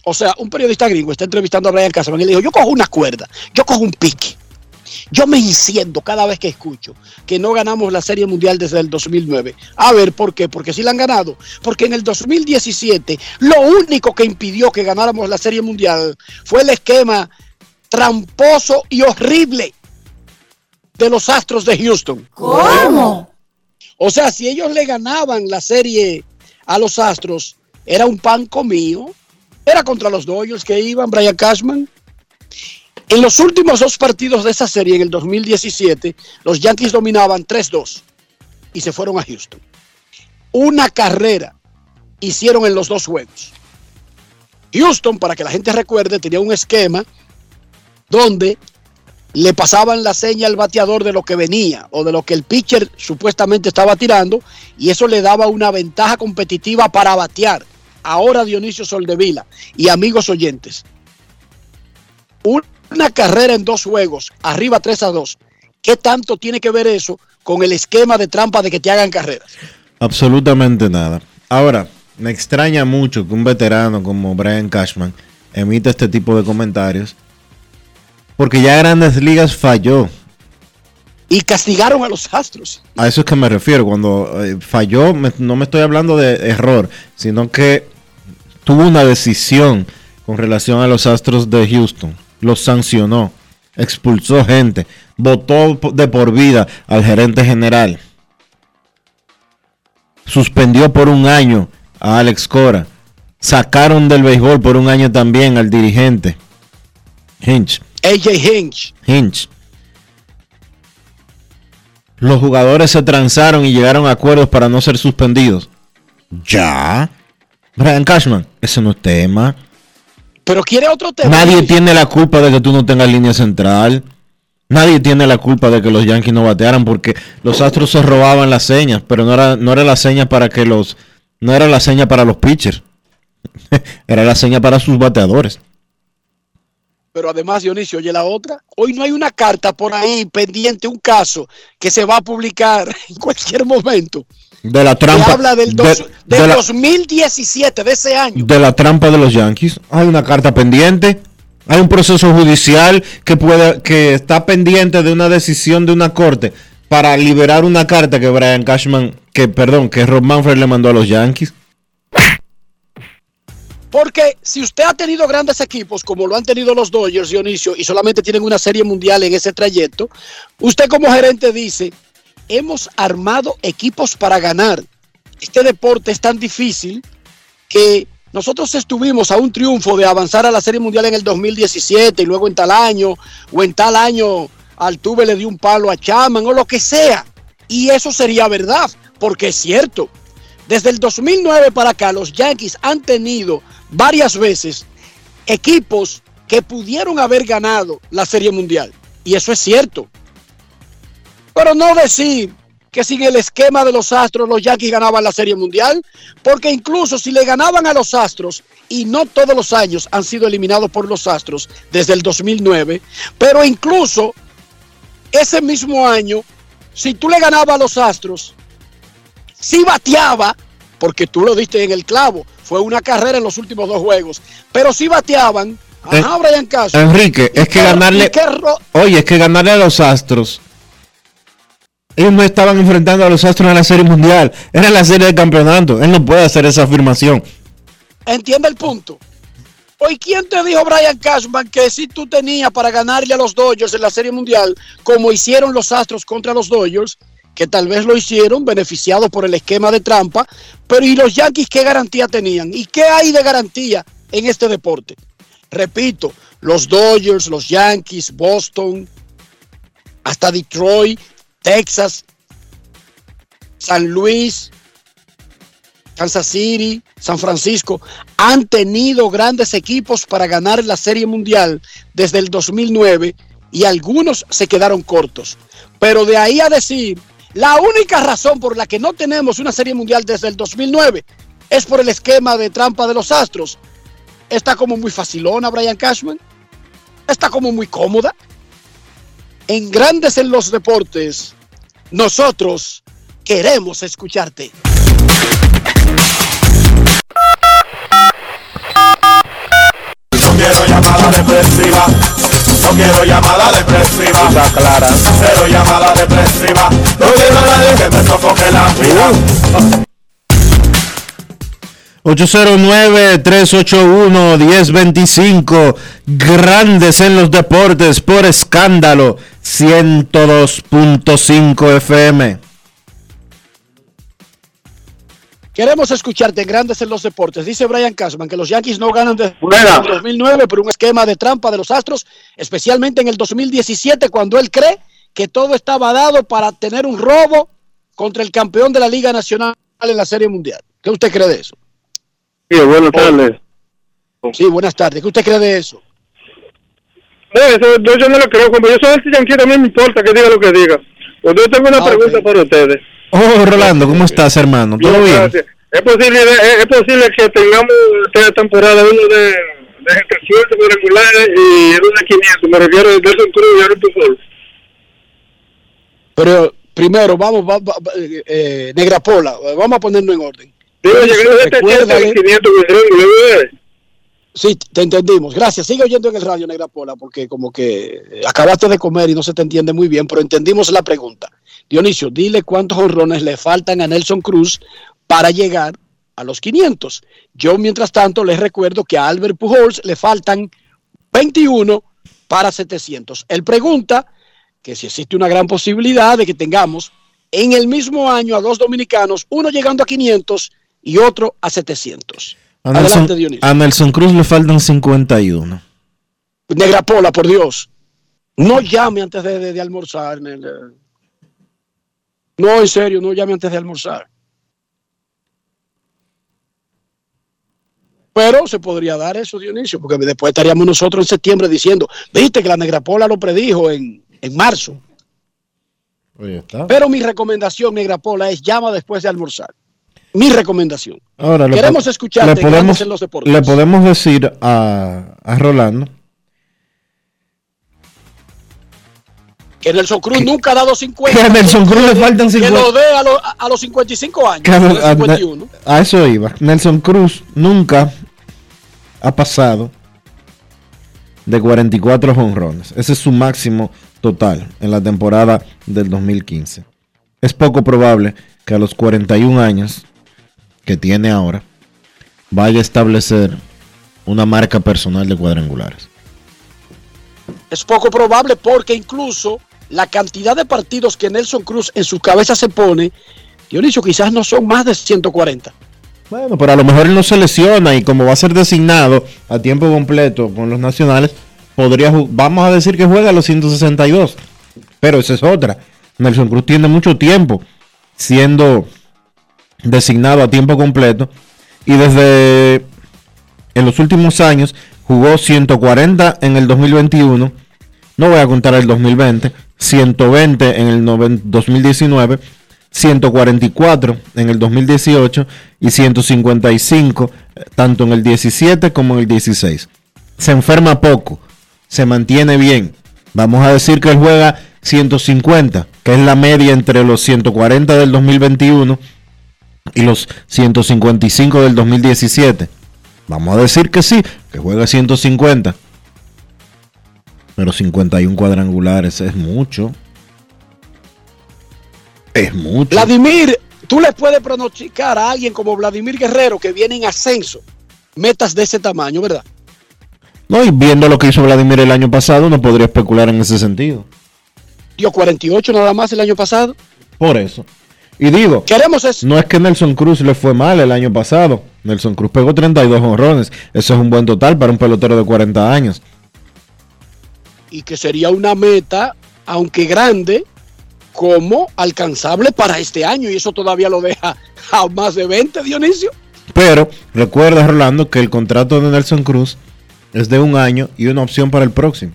O sea, un periodista gringo está entrevistando a Brian Cashman y le dijo, yo cojo una cuerda, yo cojo un pique. Yo me enciendo cada vez que escucho que no ganamos la Serie Mundial desde el 2009. A ver, ¿por qué? Porque sí la han ganado. Porque en el 2017 lo único que impidió que ganáramos la Serie Mundial fue el esquema tramposo y horrible de los Astros de Houston. ¿Cómo? O sea, si ellos le ganaban la serie a los Astros, era un pan comido. Era contra los Dodgers que iban, Brian Cashman. En los últimos dos partidos de esa serie, en el 2017, los Yankees dominaban 3-2 y se fueron a Houston. Una carrera hicieron en los dos juegos. Houston, para que la gente recuerde, tenía un esquema donde le pasaban la seña al bateador de lo que venía o de lo que el pitcher supuestamente estaba tirando y eso le daba una ventaja competitiva para batear. Ahora Dionisio Soldevila y amigos oyentes, una carrera en dos juegos, arriba 3 a 2, ¿qué tanto tiene que ver eso con el esquema de trampa de que te hagan carreras? Absolutamente nada. Ahora, me extraña mucho que un veterano como Brian Cashman emita este tipo de comentarios, porque ya Grandes Ligas falló. Y castigaron a los Astros. A eso es que me refiero. Cuando eh, falló, me- no me estoy hablando de error, sino que tuvo una decisión con relación a los Astros de Houston. Los sancionó, expulsó gente, votó de por vida al gerente general. Suspendió por un año a Alex Cora. Sacaron del béisbol por un año también al dirigente. Hinch. AJ Hinch. Hinch. Los jugadores se transaron y llegaron a acuerdos para no ser suspendidos. Ya. Brian Cashman, ese no es tema. Pero quiere otro tema. Nadie tiene la culpa de que tú no tengas línea central. Nadie tiene la culpa de que los Yankees no batearan porque los Astros se robaban las señas, pero no era, no era la seña para que los no era la seña para los pitchers. era la seña para sus bateadores. Pero además, Dionisio, oye la otra. Hoy no hay una carta por ahí pendiente, un caso que se va a publicar en cualquier momento. De la Que trampa habla del, dos- de- del de la- 2017, de ese año. de la trampa de los Yankees. Hay una carta pendiente. Hay un proceso judicial que puede que está pendiente de una decisión de una corte para liberar una carta que Brian Cashman, que perdón, que Rob Manfred le mandó a los Yankees. Porque si usted ha tenido grandes equipos como lo han tenido los Dodgers, Dionisio, y solamente tienen una serie mundial en ese trayecto, usted como gerente dice, hemos armado equipos para ganar. Este deporte es tan difícil que nosotros estuvimos a un triunfo de avanzar a la serie mundial en el 2017 y luego en tal año, o en tal año Altuve le dio un palo a Chaman o lo que sea. Y eso sería verdad, porque es cierto. Desde el 2009 para acá, los Yankees han tenido varias veces equipos que pudieron haber ganado la Serie Mundial. Y eso es cierto. Pero no decir que sin el esquema de los Astros los Yankees ganaban la Serie Mundial, porque incluso si le ganaban a los Astros, y no todos los años han sido eliminados por los Astros desde el 2009, pero incluso ese mismo año, si tú le ganabas a los Astros, sí bateaba, porque tú lo diste en el clavo, fue una carrera en los últimos dos juegos, pero sí bateaban. Ajá, Brian Castro. Enrique, es que ganarle. ¿Y qué ro- Oye, es que ganarle a los Astros. Ellos no estaban enfrentando a los Astros en la Serie Mundial. Era la serie de campeonato. Él no puede hacer esa afirmación. Entiende el punto. Hoy, ¿quién te dijo, Brian Cashman, que si tú tenías para ganarle a los Dodgers en la Serie Mundial, como hicieron los Astros contra los Dodgers, que tal vez lo hicieron beneficiados por el esquema de trampa, pero ¿y los Yankees qué garantía tenían? ¿Y qué hay de garantía en este deporte? Repito, los Dodgers, los Yankees, Boston, hasta Detroit, Texas, San Luis, Kansas City, San Francisco, han tenido grandes equipos para ganar la Serie Mundial desde el 2009 y algunos se quedaron cortos. Pero de ahí a decir, la única razón por la que no tenemos una Serie Mundial desde el 2009 es por el esquema de trampa de los Astros. Está como muy facilona Brian Cashman. Está como muy cómoda. En Grandes en los Deportes, nosotros queremos escucharte. Quiero llamada depresiva. Está clara. Cero llamada depresiva. No quiero a nadie que me sofoque la vida. 809-381-1025, grandes en los deportes por escándalo, 102.5 FM. Queremos escucharte en Grandes en los Deportes. Dice Brian Cashman que los Yankees no ganan desde Buena. el 2009 por un esquema de trampa de los Astros, especialmente en el 2017 cuando él cree que todo estaba dado para tener un robo contra el campeón de la Liga Nacional en la Serie Mundial. ¿Qué usted cree de eso? Sí, buenas tardes. Sí, buenas tardes. ¿Qué usted cree de eso? No, eso, yo, no lo creo. Como yo soy el Yankee, a mí me importa que diga lo que diga. Pues yo tengo una Ah, pregunta ok. para ustedes. Oh, Rolando, ¿cómo estás, hermano? ¿Todo Bien, bien? gracias. ¿Es posible, es, es posible que tengamos esta temporada uno de, de 700 cuadrangulares y uno de 500? Me refiero a Nelson Cruz y Aaron Pujol. Pero primero, vamos, va- va- eh, eh, Negra Pola, vamos a ponerlo en orden. Digo, llegando de 700 Recuérdale- a 500 cuadrangulares. Sí, te entendimos. Gracias. Sigue oyendo en el radio, Negra Pola, porque como que acabaste de comer y no se te entiende muy bien, pero entendimos la pregunta. Dionisio, dile cuántos honrones le faltan a Nelson Cruz para llegar a los 500. Yo, mientras tanto, les recuerdo que a Albert Pujols le faltan 21 para 700. Él pregunta que si existe una gran posibilidad de que tengamos en el mismo año a dos dominicanos, uno llegando a 500 y otro a 700. A Adelante, Nelson, Dionisio. a Nelson Cruz le faltan 51. Negra Pola, por Dios. No llame antes de, de- de almorzar. No, en serio, no llame antes de almorzar. Pero se podría dar eso, Dionisio, porque después estaríamos nosotros en septiembre diciendo, viste que la Negra Pola lo predijo en, en marzo. Pero mi recomendación, Negra Pola, es llama después de almorzar. Mi recomendación. Ahora, le Queremos po- escucharte le podemos, en los Deportes. le podemos decir a, a Rolando Que Nelson Cruz nunca ha dado 50. que a Nelson Cruz le faltan Que 50. lo dé a, lo- a los 55 años. que a- 51. a eso iba. Nelson Cruz nunca ha pasado de 44 jonrones. Ese es su máximo total en la temporada del 2015. Es poco probable que a los 41 años que tiene ahora vaya a establecer una marca personal de cuadrangulares. Es poco probable porque incluso la cantidad de partidos que Nelson Cruz en su cabeza se pone, Dionisio, quizás no son más de 140. Bueno, pero a lo mejor él no se lesiona y como va a ser designado a tiempo completo con los nacionales, podría vamos a decir que juega a los 162. Pero esa es otra. Nelson Cruz tiene mucho tiempo siendo designado a tiempo completo y desde en los últimos años jugó 140 en el 2021, no voy a contar el 2020, 120 en el noven- 2019, 144 en el 2018 y 155 eh, tanto en el 17 como en el 16. Se enferma poco, se mantiene bien. Vamos a decir que él juega 150, que es la media entre los 140 del 2021 y los 155 del 2017. Vamos a decir que sí, que juega 150. Pero 51 cuadrangulares es mucho. Es mucho. Vladimir, tú le puedes pronosticar a alguien como Vladimir Guerrero que viene en ascenso, metas de ese tamaño, ¿verdad? No, y viendo lo que hizo Vladimir el año pasado, no podría especular en ese sentido. Dio 48 nada más el año pasado. Por eso. Y digo, Queremos eso. no es que Nelson Cruz le fue mal el año pasado. Nelson Cruz pegó 32 honrones. Eso es un buen total para un pelotero de 40 años. y que sería una meta, aunque grande, como alcanzable para este año. Y eso todavía lo deja a más de 20, Dionisio. Pero recuerda, Rolando, que el contrato de Nelson Cruz es de un año y una opción para el próximo.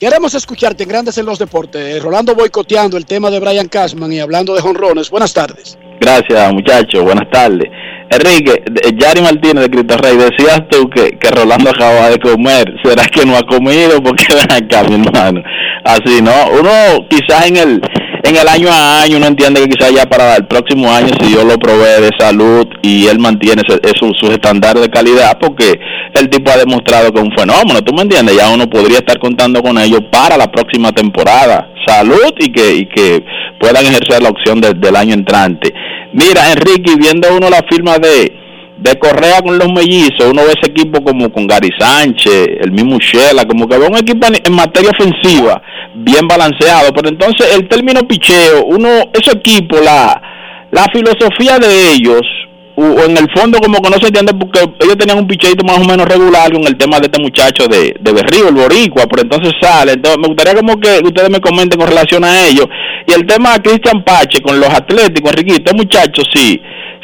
Queremos escucharte en Grandes en los Deportes. Rolando boicoteando el tema de Brian Cashman y hablando de jonrones. Buenas tardes. Gracias, muchachos. Buenas tardes. Enrique, de- Yari Martínez de Cristo Rey, decías tú que, que Rolando acaba de comer. ¿Será que no ha comido? Porque ven acá, mi hermano. Así, ¿no? Uno quizás en el en el año a año uno entiende que quizás ya para el próximo año, si Dios lo provee de salud y él mantiene esos- sus estándares de calidad, porque el tipo ha demostrado que es un fenómeno, ¿tú me entiendes? Ya uno podría estar contando con ellos para la próxima temporada. Salud y que, y que puedan ejercer la opción de- del año entrante. Mira, Enrique, viendo uno la firma de, de Correa con los mellizos, uno ve ese equipo como con Gary Sánchez, el mismo Shela, como que ve un equipo en, materia ofensiva bien balanceado, pero entonces el término picheo, uno, ese equipo, la, la filosofía de ellos, o en el fondo como que no se entiende porque ellos tenían un picheito más o menos regular con el tema de este muchacho de, de Berrío, el boricua, pero entonces sale, entonces me gustaría como que ustedes me comenten con relación a ello, y el tema de Cristian Pache con los atléticos, Enriquito, este muchacho sí,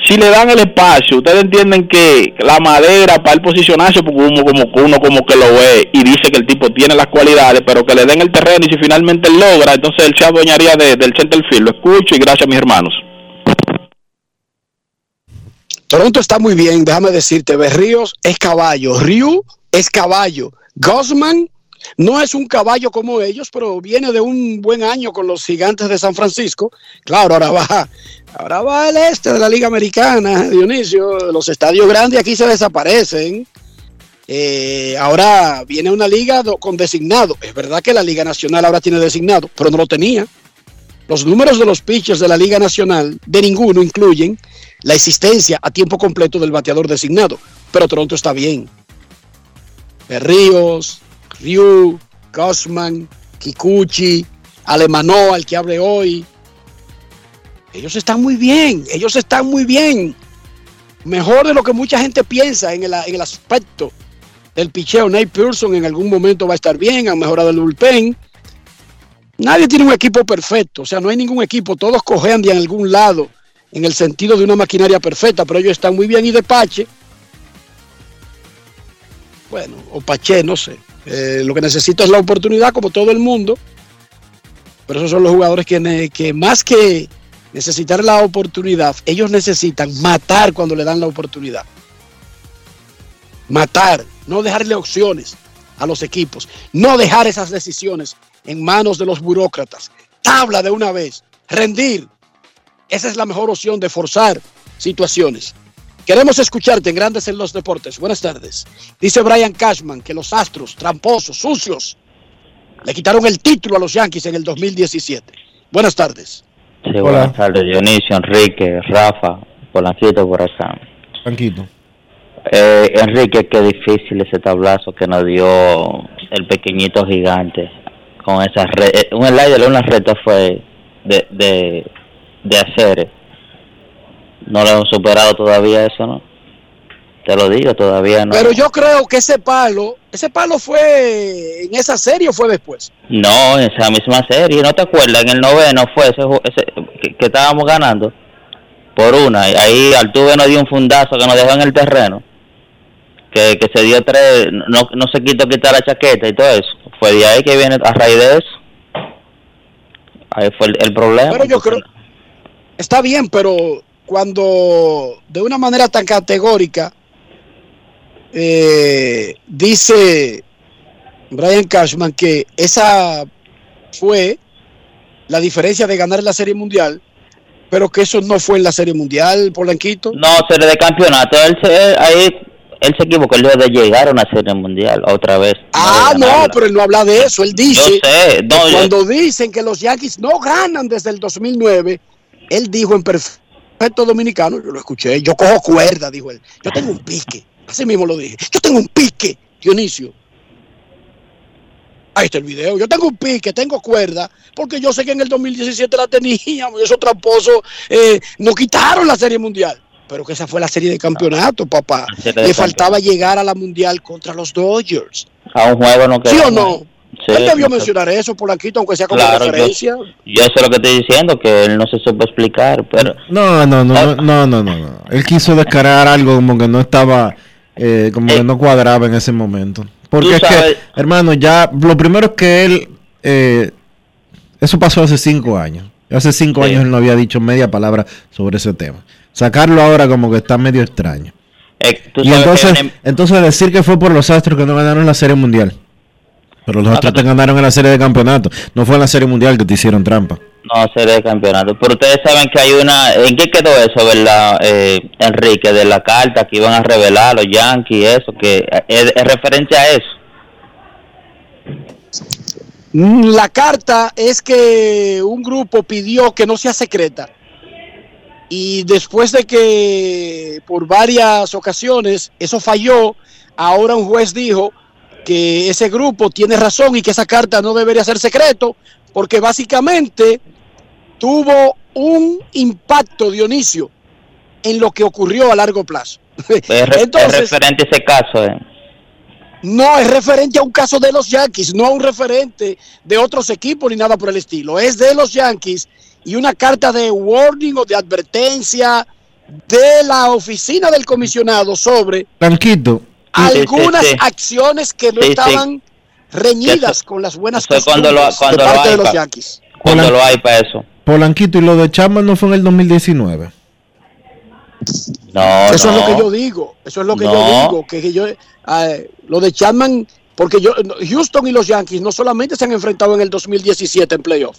si le dan el espacio, ustedes entienden que la madera para el posicionarse, porque uno como, uno como que lo ve y dice que el tipo tiene las cualidades, pero que le den el terreno y si finalmente logra, entonces él se adueñaría de- del center field. Lo escucho y gracias mis hermanos. Toronto está muy bien, déjame decirte. Berríos es caballo, Ryu es caballo, Gosman no es un caballo como ellos, pero viene de un buen año con los gigantes de San Francisco. Claro, ahora va, ahora va al este de la Liga Americana, Dionisio. Los estadios grandes aquí se desaparecen. Eh, ahora viene una liga con designado. Es verdad que la Liga Nacional ahora tiene designado, pero no lo tenía. Los números de los pitchers de la Liga Nacional, de ninguno incluyen la existencia a tiempo completo del bateador designado. Pero Toronto está bien. Ríos, Ryu, Gosman, Kikuchi, Alemanoa, el que hable hoy. Ellos están muy bien, ellos están muy bien. Mejor de lo que mucha gente piensa en el, en el aspecto del picheo. Nate Pearson en algún momento va a estar bien, han mejorado el bullpen. Nadie tiene un equipo perfecto, o sea, no hay ningún equipo, todos cojean de algún lado en el sentido de una maquinaria perfecta, pero ellos están muy bien y de Pache, bueno, o Pache, no sé, Eh, lo que necesita es la oportunidad como todo el mundo, pero esos son los jugadores que, que más que necesitar la oportunidad, ellos necesitan matar cuando le dan la oportunidad. Matar, no dejarle opciones a los equipos, no dejar esas decisiones en manos de los burócratas. Tabla de una vez, rendir. Esa es la mejor opción de forzar situaciones. Queremos escucharte en Grandes en los Deportes. Buenas tardes. Dice Brian Cashman que los Astros, tramposos, sucios, le quitaron el título a los Yankees en el 2017. Buenas tardes. Sí, buenas tardes, Dionisio, Enrique, Rafa, Polanquito por acá. Tranquilo. Eh, Enrique, qué difícil ese tablazo que nos dio el pequeñito gigante con esa red. eh, Un slider, una recta fue de, de, de hacer. No lo hemos superado todavía eso, ¿no? Te lo digo, todavía no. Pero yo creo que ese palo, ese palo fue en esa serie o fue después. No, en esa misma serie, ¿no te acuerdas? En el noveno fue ese, ese que, que estábamos ganando por una. y Ahí Altuve nos dio un fundazo que nos dejó en el terreno. Que, que se dio tres, no, no se quitó quitar la chaqueta y todo eso. Fue de ahí que viene a raíz de eso. Ahí fue el, el problema. Pero yo creo, está bien, pero cuando de una manera tan categórica eh, dice Brian Cashman que esa fue la diferencia de ganar la Serie Mundial, pero que eso no fue en la Serie Mundial, Polanquito. No, serie de campeonato. Él se, ahí, él se equivocó. Él debe de llegar a una serie mundial otra vez. Ah, no, pero él no habla de eso. Él dice Yo sé, no, que yo- cuando dicen que los Yankees no ganan desde el 2009, él dijo en perfecto dominicano, yo lo escuché, yo cojo cuerda, dijo él. Yo tengo un pique, así mismo lo dije. Yo tengo un pique, Dionisio. Ahí está el video. Yo tengo un pique, tengo cuerda, porque yo sé que en el 2017 la teníamos y esos tramposos eh, nos quitaron la Serie Mundial. Pero que esa fue la serie de campeonato, papá. serie de Le faltaba llegar a la Mundial contra los Dodgers. A un juego no ¿Sí quedó, o no? Sí, Él debió no- mencionar eso, Polanquito, aunque sea como Claro, referencia. yo, yo sé lo que estoy diciendo, que él no se supo explicar, pero No, no, no, no, no, no, no, no. Él quiso descarar algo como que no estaba, eh, como que no cuadraba en ese momento. Porque es que, hermano, ya lo primero es que él, eh, eso pasó hace cinco años. Hace cinco Sí. años él no había dicho media palabra sobre ese tema. Sacarlo ahora como que está medio extraño. eh, tú Y entonces, entonces decir que fue por los Astros que no ganaron la Serie Mundial. Pero los Astros te ganaron en la Serie de Campeonato. No fue en la Serie Mundial que te hicieron trampa. no serie de campeonato. Pero ustedes saben que hay una... ¿En qué quedó eso, verdad, eh, Enrique? De la carta que iban a revelar los Yankees, eso, que es, es referencia a eso. Mm, La carta es que un grupo pidió que no sea secreta. Y después de que por varias ocasiones eso falló, ahora un juez dijo que ese grupo tiene razón y que esa carta no debería ser secreto, porque básicamente tuvo un impacto, Dionisio, en lo que ocurrió a largo plazo. Es, referente a ese caso. eh. No es referente a un caso de los Yankees, no a un referente de otros equipos ni nada por el estilo. Es de los Yankees y una carta de warning o de advertencia de la oficina del comisionado sobre Blanquito. algunas sí, sí. acciones que no Sí, sí. estaban reñidas con las buenas cuando lo- costumbres cuando de lo parte hay, de los Yankees. Cuando lo hay para eso. Polanquito y lo de Chapman no fue en el 2019. No, Eso no. es lo que yo digo, eso es lo que yo digo, que, que yo, eh, lo de Chapman, porque yo, Houston y los Yankees no solamente se han enfrentado en el 2017 en playoff,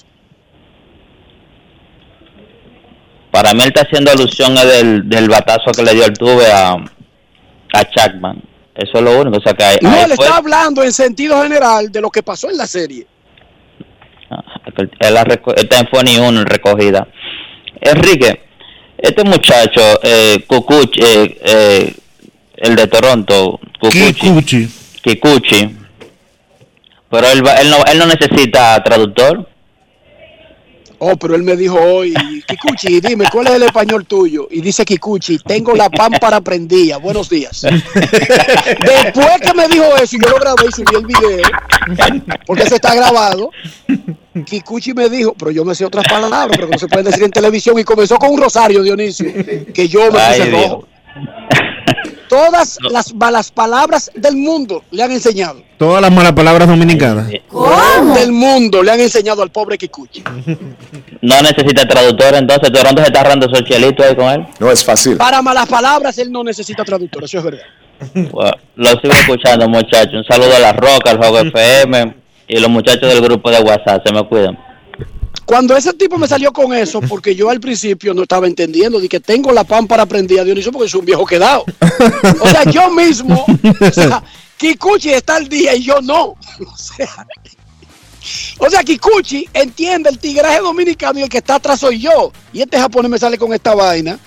Para mí él está haciendo alusión del, del batazo que le dio el tuve a, a Chapman. Eso es lo único. O sea que ahí- No, ahí él fue- está hablando en sentido general de lo que pasó en la serie. él, él está en Funny 1 en recogida. Enrique, este muchacho, eh, Kukuchi, eh, eh, el de Toronto, Kukuchi, Kikuchi. Kikuchi, pero él, va- él, no, él no necesita traductor. Oh, pero él me dijo hoy, Kikuchi, dime, ¿cuál es el español tuyo? Y dice Kikuchi, tengo la pámpara prendida. Buenos días. Después que me dijo eso, y yo lo grabé y subí el video, porque eso está grabado. Kikuchi me dijo, pero yo me sé otras palabras, pero que no se pueden decir en televisión. Y comenzó con un rosario, Dionisio, que yo me puse rojo. Todas las malas palabras del mundo le han enseñado. Todas las malas palabras dominicanas. Del mundo le han enseñado al pobre Kikuchi. No necesita traductor, entonces Toronto se está agarrando esos chelitos ahí con él. No es fácil. Para malas palabras, él no necesita traductor, eso es verdad. Bueno, lo sigo escuchando, muchachos. Un saludo a La Roca, al Juego FM y los muchachos del grupo de WhatsApp. Se me cuidan. Cuando ese tipo me salió con eso, porque yo al principio no estaba entendiendo, de que tengo la pámpara prendida, Dionisio, porque soy un viejo quedado. O sea, yo mismo, o sea, Kikuchi está al día y yo no. O sea, o sea, Kikuchi entiende el tigraje dominicano y el que está atrás soy yo. Y este japonés me sale con esta vaina.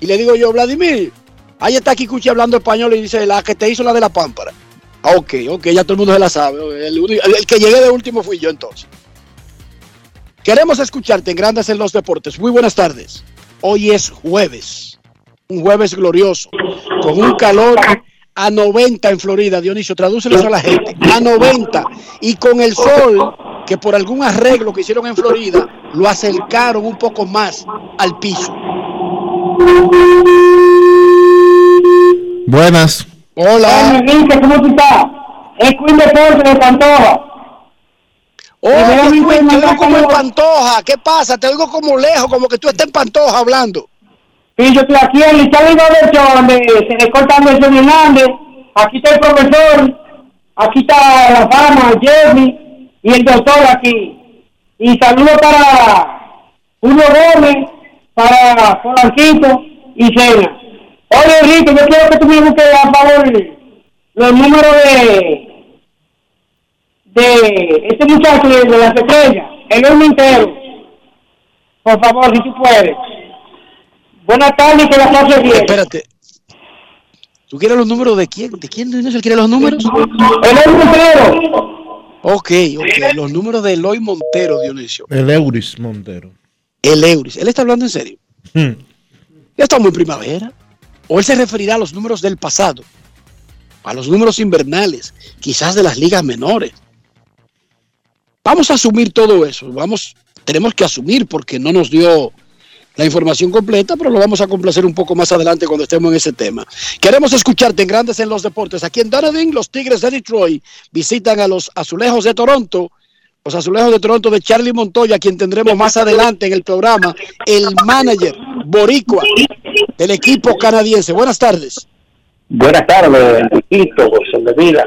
Y le digo yo, Vladimir, ahí está Kikuchi hablando español y dice, la que te hizo la de la pámpara. Ok, ok, ya todo el mundo se la sabe. El- el que llegué de último fui yo entonces. Queremos escucharte en Grandes en los Deportes. Muy buenas tardes. Hoy es jueves, un jueves glorioso, con un calor a 90 en Florida. Dionisio, tradúcelo eso a la gente. A 90. Y con el sol, que por algún arreglo que hicieron en Florida, lo acercaron un poco más al piso. Buenas. Hola. ¿cómo tú estás? Es Queen Deporte de Pantoja. Oh, te oigo como en. Pantoja. ¿Qué pasa? Te oigo como lejos, como que tú estás en Pantoja hablando. Y yo estoy aquí en Roberto, donde se le corta Nelson Hernández. Aquí está el profesor. Aquí está la fama, Jeremy y el doctor aquí. Y saludo para Julio Gómez, para Polanquito y Cena. Oye, Enrique, yo quiero que tú me busques a favor los números de de este muchacho de, de las estrellas, el hombre entero. Por favor, si tú puedes. Buenas tardes, que la pase bien. Espérate. ¿Tú quieres los números de quién? ¿De quién Dionisio quiere los números? El hombre entero. Ok, ok. Los números de Eloy Montero, Dionisio. El Euris Montero. El Euris. Él está hablando en serio. Hmm. Ya está muy primavera. O él se referirá a los números del pasado. A los números invernales. Quizás de las ligas menores. Vamos a asumir todo eso. Vamos, tenemos que asumir porque no nos dio la información completa, pero lo vamos a complacer un poco más adelante cuando estemos en ese tema. Queremos escucharte en Grandes en los Deportes. Aquí en Dunedin, los Tigres de Detroit visitan a los Azulejos de Toronto. Los Azulejos de Toronto de Charlie Montoya, quien tendremos más adelante en el programa, el manager boricua del equipo canadiense. Buenas tardes. Buenas tardes, Enriquito, José de.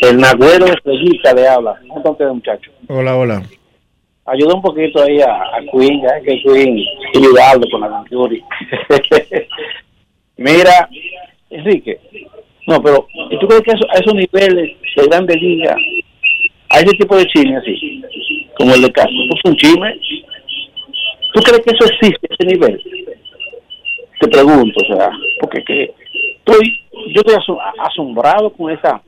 El Nagüero Estrellita le habla. ¿Cómo están muchachos? Hola, hola. Ayuda un poquito ahí a, a Queen, ya que Queen ayudarlo con la Venturi. Mira, Enrique, no, pero ¿tú crees que eso- a esos niveles de grande liga, a ese tipo de chisme así, como el de Castro, ¿es un chisme? ¿Tú crees que eso existe, ese nivel? Te pregunto, o sea, porque que estoy, yo estoy asom- asombrado con esa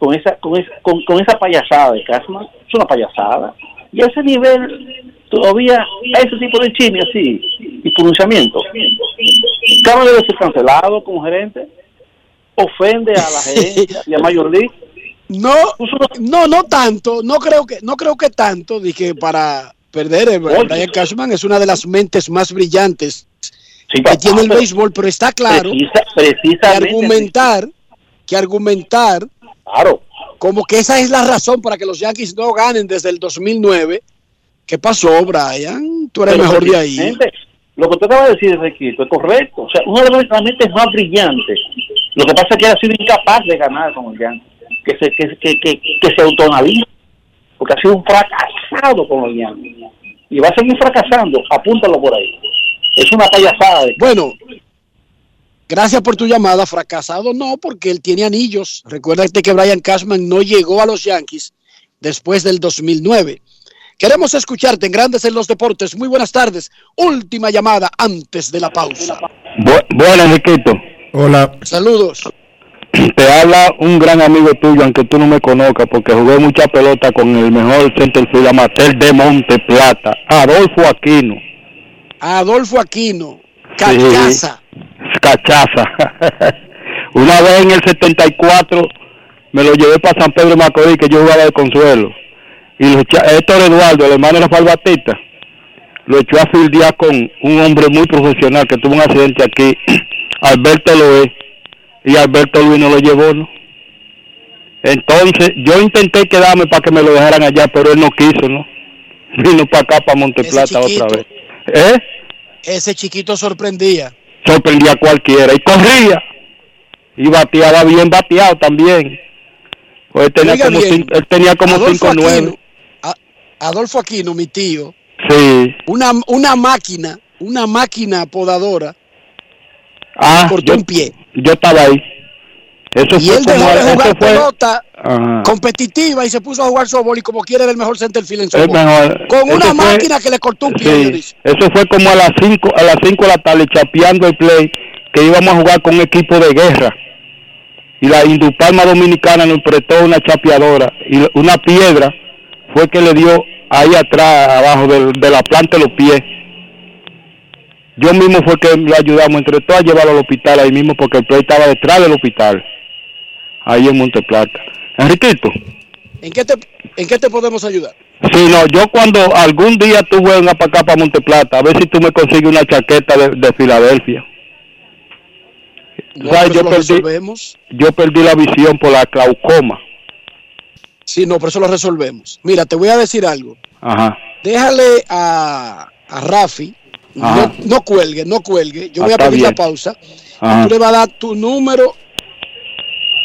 con esa con esa, con, con esa payasada de Casman, es una payasada. Y a ese nivel todavía hay ese tipo de chisme así y pronunciamiento. Casman debe ser cancelado como gerente, ofende a la gerencia y a Major League. No, no, no tanto. No creo que, no creo que tanto. Dije para perder. eh, Brian Cashman es una de las mentes más brillantes que tiene el béisbol, pero está claro Precisa- que argumentar, que argumentar, claro, como que esa es la razón para que los Yankees no ganen desde el 2009. ¿Qué pasó, Brian? Tú eres Pero mejor de ahí. Lo que usted acaba de decir, Enriquito, es correcto. O sea, uno de las mentes más brillantes. Lo que pasa es que ha sido incapaz de ganar con el Yankees. Que se, que, que, que, que se autoanaliza. Porque ha sido un fracasado con los Yankees. Y va a seguir fracasando. Apúntalo por ahí. Es una payasada. De... Bueno, gracias por tu llamada. Fracasado no, porque él tiene anillos. Recuérdate que Brian Cashman no llegó a los Yankees después del 2009. Queremos escucharte en Grandes en los Deportes. Muy buenas tardes. Última llamada antes de la pausa. Bueno, Enriquito. Hola. Saludos. Te habla un gran amigo tuyo, aunque tú no me conozcas, porque jugué mucha pelota con el mejor centerfield amateur de Monte Plata, Adolfo Aquino. Adolfo Aquino. Sí. Cachaza. Una vez en el 74 me lo llevé para San Pedro de Macorís, que yo jugaba de consuelo. Y los Héctor Eduardo, el hermano de Rafael Batista, lo echó a fildear con un hombre muy profesional que tuvo un accidente aquí, Alberto Loé, y Alberto Luis no lo llevó, ¿no? Entonces, yo intenté quedarme para que me lo dejaran allá, pero él no quiso, ¿no? Vino para acá, para Monteplata otra vez. ¿Eh? Ese chiquito sorprendía. Sorprendía a cualquiera. Y corría. Y bateaba bien bateado también. Pues él tenía Oiga como bien, cinco, él tenía como Adolfo cinco Aquino, nueve A- Adolfo Aquino, mi tío, sí. Una, una máquina, una máquina podadora, ah cortó yo, un pie. yo estaba ahí eso Y fue él dejó de jugar fue pelota Ajá. competitiva y se puso a jugar softball y como quiere era el mejor centerfield en Es softball. mejor. Con Eso una fue- máquina que le cortó un pie. Sí, eso fue como a las 5 a las cinco de la tarde chapeando el play que íbamos a jugar con un equipo de guerra y la Indupalma Dominicana nos prestó una chapeadora y una piedra fue que le dio ahí atrás abajo de, la planta de los pies yo mismo fue que lo ayudamos entre todos a llevarlo al hospital ahí mismo porque el play estaba detrás del hospital ahí en Monteplata Enriquito ¿En qué, te, ¿En qué te podemos ayudar? Sí, no, yo cuando algún día tú vengas para acá, para Monteplata, a ver si tú me consigues una chaqueta de, de Filadelfia. No, Yo perdí, resolvemos. yo perdí la visión por la glaucoma. Sí, no, pero eso lo resolvemos. Mira, te voy a decir algo. Ajá. Déjale a, a Rafi, no, no cuelgue, no cuelgue. Yo Ah, voy a pedir la pausa. Ajá. Tú le vas a dar tu número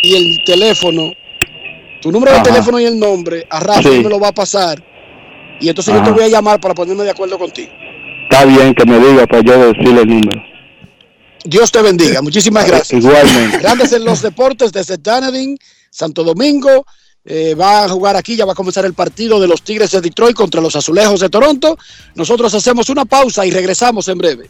y el teléfono, tu número de teléfono y el nombre. A Sí. me lo va a pasar. Y entonces yo te voy a llamar para ponerme de acuerdo contigo. Está bien que me diga para yo decirle el número. Dios te bendiga. Muchísimas gracias. Igualmente. Grandes en los deportes desde Dunedin, Santo Domingo. Eh, va a jugar aquí, ya va a comenzar el partido de los Tigres de Detroit contra los Azulejos de Toronto. Nosotros hacemos una pausa y regresamos en breve.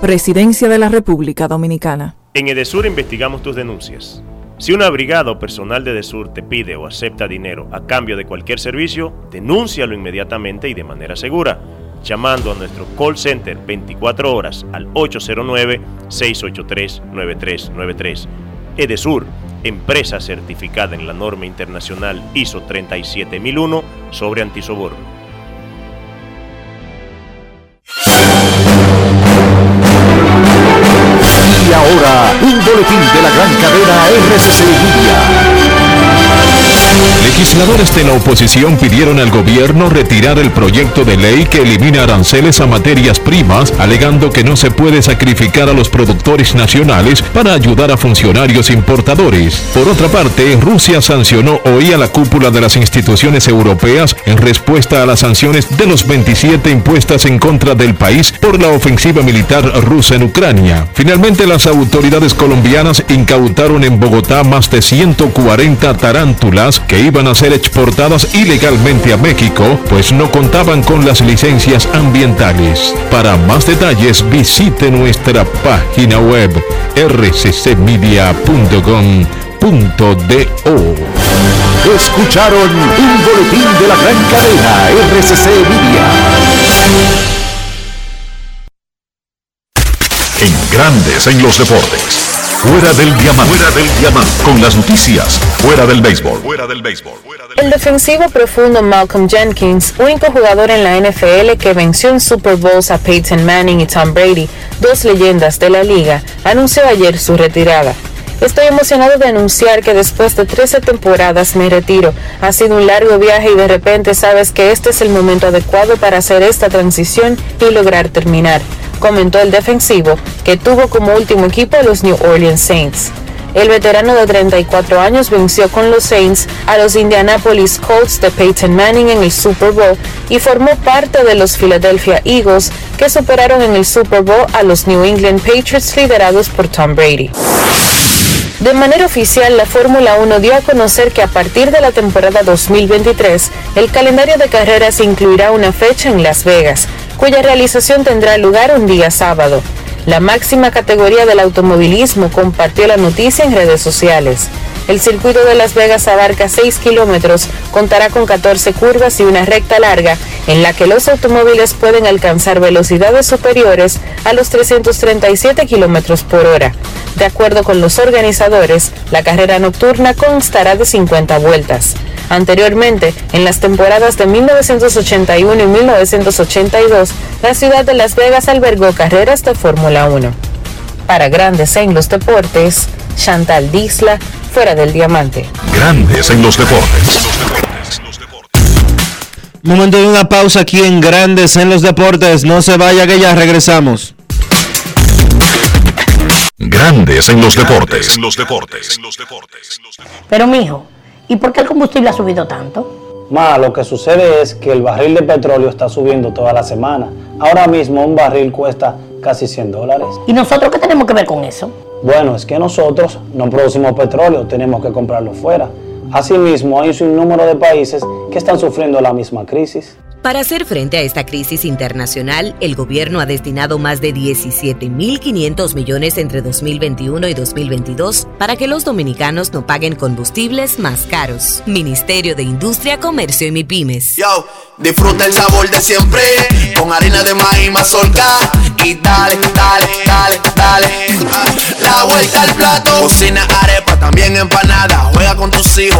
Presidencia de la República Dominicana. En Edesur investigamos tus denuncias. Si una brigada o personal de Edesur te pide o acepta dinero a cambio de cualquier servicio, denúncialo inmediatamente y de manera segura, llamando a nuestro call center 24 horas al 809-683-9393. Edesur, empresa certificada en la norma internacional ISO 37001 sobre antisoborno. Un boletín de la gran cadena RCC Media. Legisladores de la oposición pidieron al gobierno retirar el proyecto de ley que elimina aranceles a materias primas, alegando que no se puede sacrificar a los productores nacionales para ayudar a funcionarios importadores. Por otra parte, Rusia sancionó hoy a la cúpula de las instituciones europeas en respuesta a las sanciones de los 27 impuestas en contra del país por la ofensiva militar rusa en Ucrania. Finalmente, las autoridades colombianas incautaron en Bogotá más de 140 tarántulas que iban a ser exportadas ilegalmente a México, pues no contaban con las licencias ambientales. Para más detalles visite nuestra página web rccmedia.com.do. Escucharon un boletín de la gran cadena RCC Media. En grandes en los deportes. Fuera del diamante. Fuera del diamante. Con las noticias. Fuera del béisbol. Fuera del béisbol. El defensivo profundo Malcolm Jenkins, único jugador en la NFL que venció en Super Bowls a Peyton Manning y Tom Brady, dos leyendas de la liga, anunció ayer su retirada. Estoy emocionado de anunciar que después de 13 temporadas me retiro. Ha sido un largo viaje y de repente sabes que este es el momento adecuado para hacer esta transición y lograr terminar, comentó el defensivo, que tuvo como último equipo a los New Orleans Saints. El veterano de 34 años venció con los Saints a los Indianapolis Colts de Peyton Manning en el Super Bowl y formó parte de los Philadelphia Eagles que superaron en el Super Bowl a los New England Patriots liderados por Tom Brady. De manera oficial, la Fórmula 1 dio a conocer que a partir de la temporada 2023, el calendario de carreras incluirá una fecha en Las Vegas, cuya realización tendrá lugar un día sábado. la máxima categoría del automovilismo, compartió la noticia en redes sociales. El circuito de Las Vegas abarca 6 kilómetros, contará con 14 curvas y una recta larga en la que los automóviles pueden alcanzar velocidades superiores a los 337 kilómetros por hora. De acuerdo con los organizadores, la carrera nocturna constará de 50 vueltas. Anteriormente, en las temporadas de 1981 y 1982, la ciudad de Las Vegas albergó carreras de Fórmula 1. Para Grandes en los Deportes, Chantal Disla, fuera del diamante. Grandes en los deportes. Momento de una pausa aquí en Grandes en los Deportes. No se vaya que ya regresamos. Grandes en los deportes. En los deportes. Pero mijo, ¿y por qué el combustible ha subido tanto? Ma, lo que sucede es que el barril de petróleo está subiendo toda la semana. Ahora mismo un barril cuesta casi 100 dólares. ¿Y nosotros qué tenemos que ver con eso? Bueno, es que nosotros no producimos petróleo, tenemos que comprarlo fuera. Asimismo, hay un sinnúmero de países que están sufriendo la misma crisis. Para hacer frente a esta crisis internacional, el gobierno ha destinado más de 17.500 millones entre 2021 y 2022 para que los dominicanos no paguen combustibles más caros. Ministerio de Industria, Comercio y MIPIMES. Yo, disfruta el sabor de siempre con harina de maíz mazorca y dale, dale, dale, dale. La vuelta al plato, cocina arepa, también empanada. Juega con tus hijos,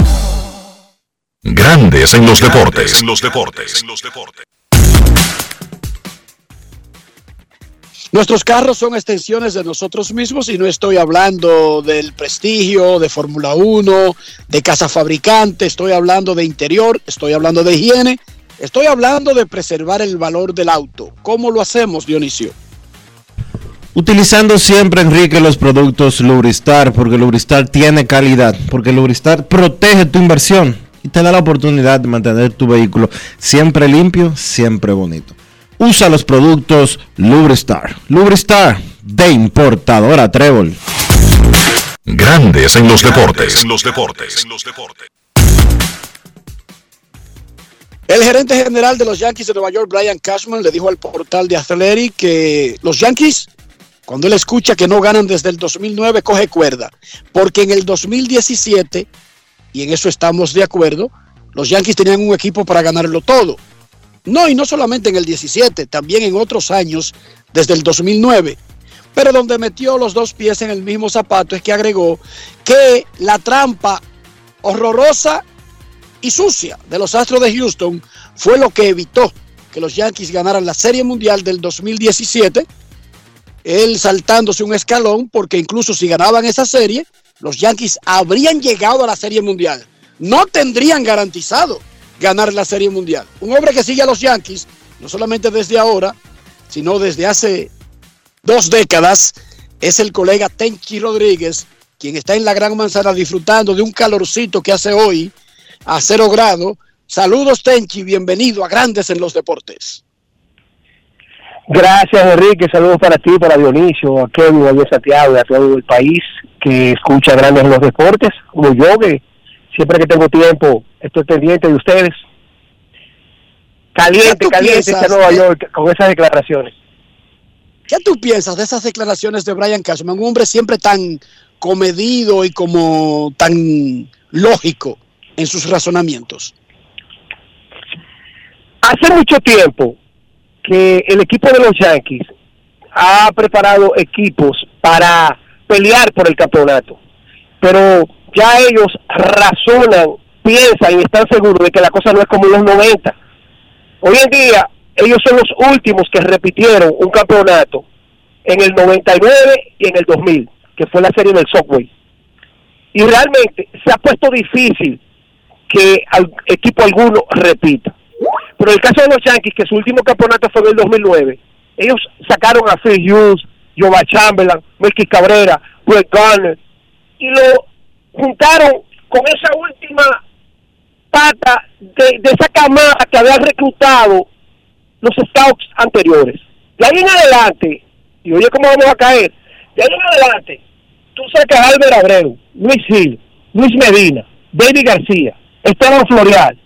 Grandes en los deportes. En los deportes. Nuestros carros son extensiones de nosotros mismos y no estoy hablando del prestigio, de Fórmula 1, de casa fabricante, estoy hablando de interior, estoy hablando de higiene, estoy hablando de preservar el valor del auto. ¿Cómo lo hacemos, Dionisio? Utilizando siempre, Enrique, los productos Lubristar, porque Lubristar tiene calidad, porque Lubristar protege tu inversión y te da la oportunidad de mantener tu vehículo siempre limpio, siempre bonito. Usa los productos Lubristar. Lubristar de importadora Trébol. Grandes en los deportes. En los deportes. El gerente general de los Yankees de Nueva York, Brian Cashman, le dijo al portal de Athletic que los Yankees, cuando él escucha que no ganan desde el 2009, coge cuerda. Porque en el 2017, y en eso estamos de acuerdo, los Yankees tenían un equipo para ganarlo todo. No, y no solamente en el 17, también en otros años, desde el 2009. Pero donde metió los dos pies en el mismo zapato es que agregó que la trampa horrorosa y sucia de los Astros de Houston fue lo que evitó que los Yankees ganaran la Serie Mundial del 2017. Él saltándose un escalón porque incluso si ganaban esa serie, los Yankees habrían llegado a la Serie Mundial. No tendrían garantizado ganar la Serie Mundial. Un hombre que sigue a los Yankees, no solamente desde ahora, sino desde hace dos décadas, es el colega Tenchi Rodríguez, quien está en la Gran Manzana disfrutando de un calorcito que hace hoy a cero grado. Saludos Tenchi, bienvenido a Grandes en los Deportes. Gracias Enrique, saludos para ti, para Dionisio, a Kevin, a Santiago y a todo el país que escucha Grandes en los Deportes, como yo que siempre que tengo tiempo estoy pendiente de ustedes. Caliente, caliente está Nueva York con esas declaraciones. ¿Qué tú piensas de esas declaraciones de Brian Cashman? Un hombre siempre tan comedido y como tan lógico en sus razonamientos. Hace mucho tiempo que el equipo de los Yankees ha preparado equipos para pelear por el campeonato, pero ya ellos razonan, piensan y están seguros de que la cosa no es como los 90. Hoy en día, ellos son los últimos que repitieron un campeonato en el 99 y en el 2000, que fue la serie del Subway. Y realmente se ha puesto difícil que al equipo alguno repita. Pero en el caso de los Yankees, que su último campeonato fue en el 2009, ellos sacaron a Phil Hughes, Jova Chamberlain, Melky Cabrera, Brett Garner, y lo juntaron con esa última pata de, esa camada que había reclutado los scouts anteriores. De ahí en adelante, y oye cómo vamos a caer, de ahí en adelante, tú sacas a Albert Abreu, Luis Gil, Luis Medina, David García, Esteban Florial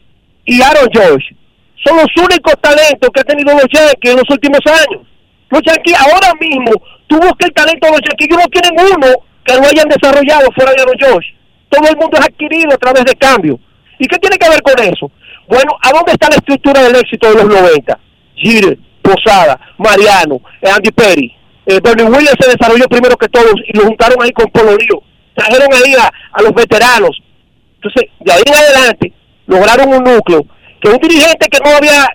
y Aaron George. Son los únicos talentos que ha tenido los Yankees en los últimos años. Los Yankees ahora mismo, tú buscas el talento de los Yankees, ellos no tienen uno que lo hayan desarrollado fuera de Aaron George. Todo el mundo es adquirido a través de cambio. ¿Y qué tiene que ver con eso? Bueno, ¿a dónde está la estructura del éxito de los 90? Gire, Posada, Mariano, eh, Andy Perry. Eh, Bernie Williams se desarrolló primero que todos y lo juntaron ahí con Polo Río. Trajeron ahí a, los veteranos. Entonces, de ahí en adelante, lograron un núcleo que un dirigente que no había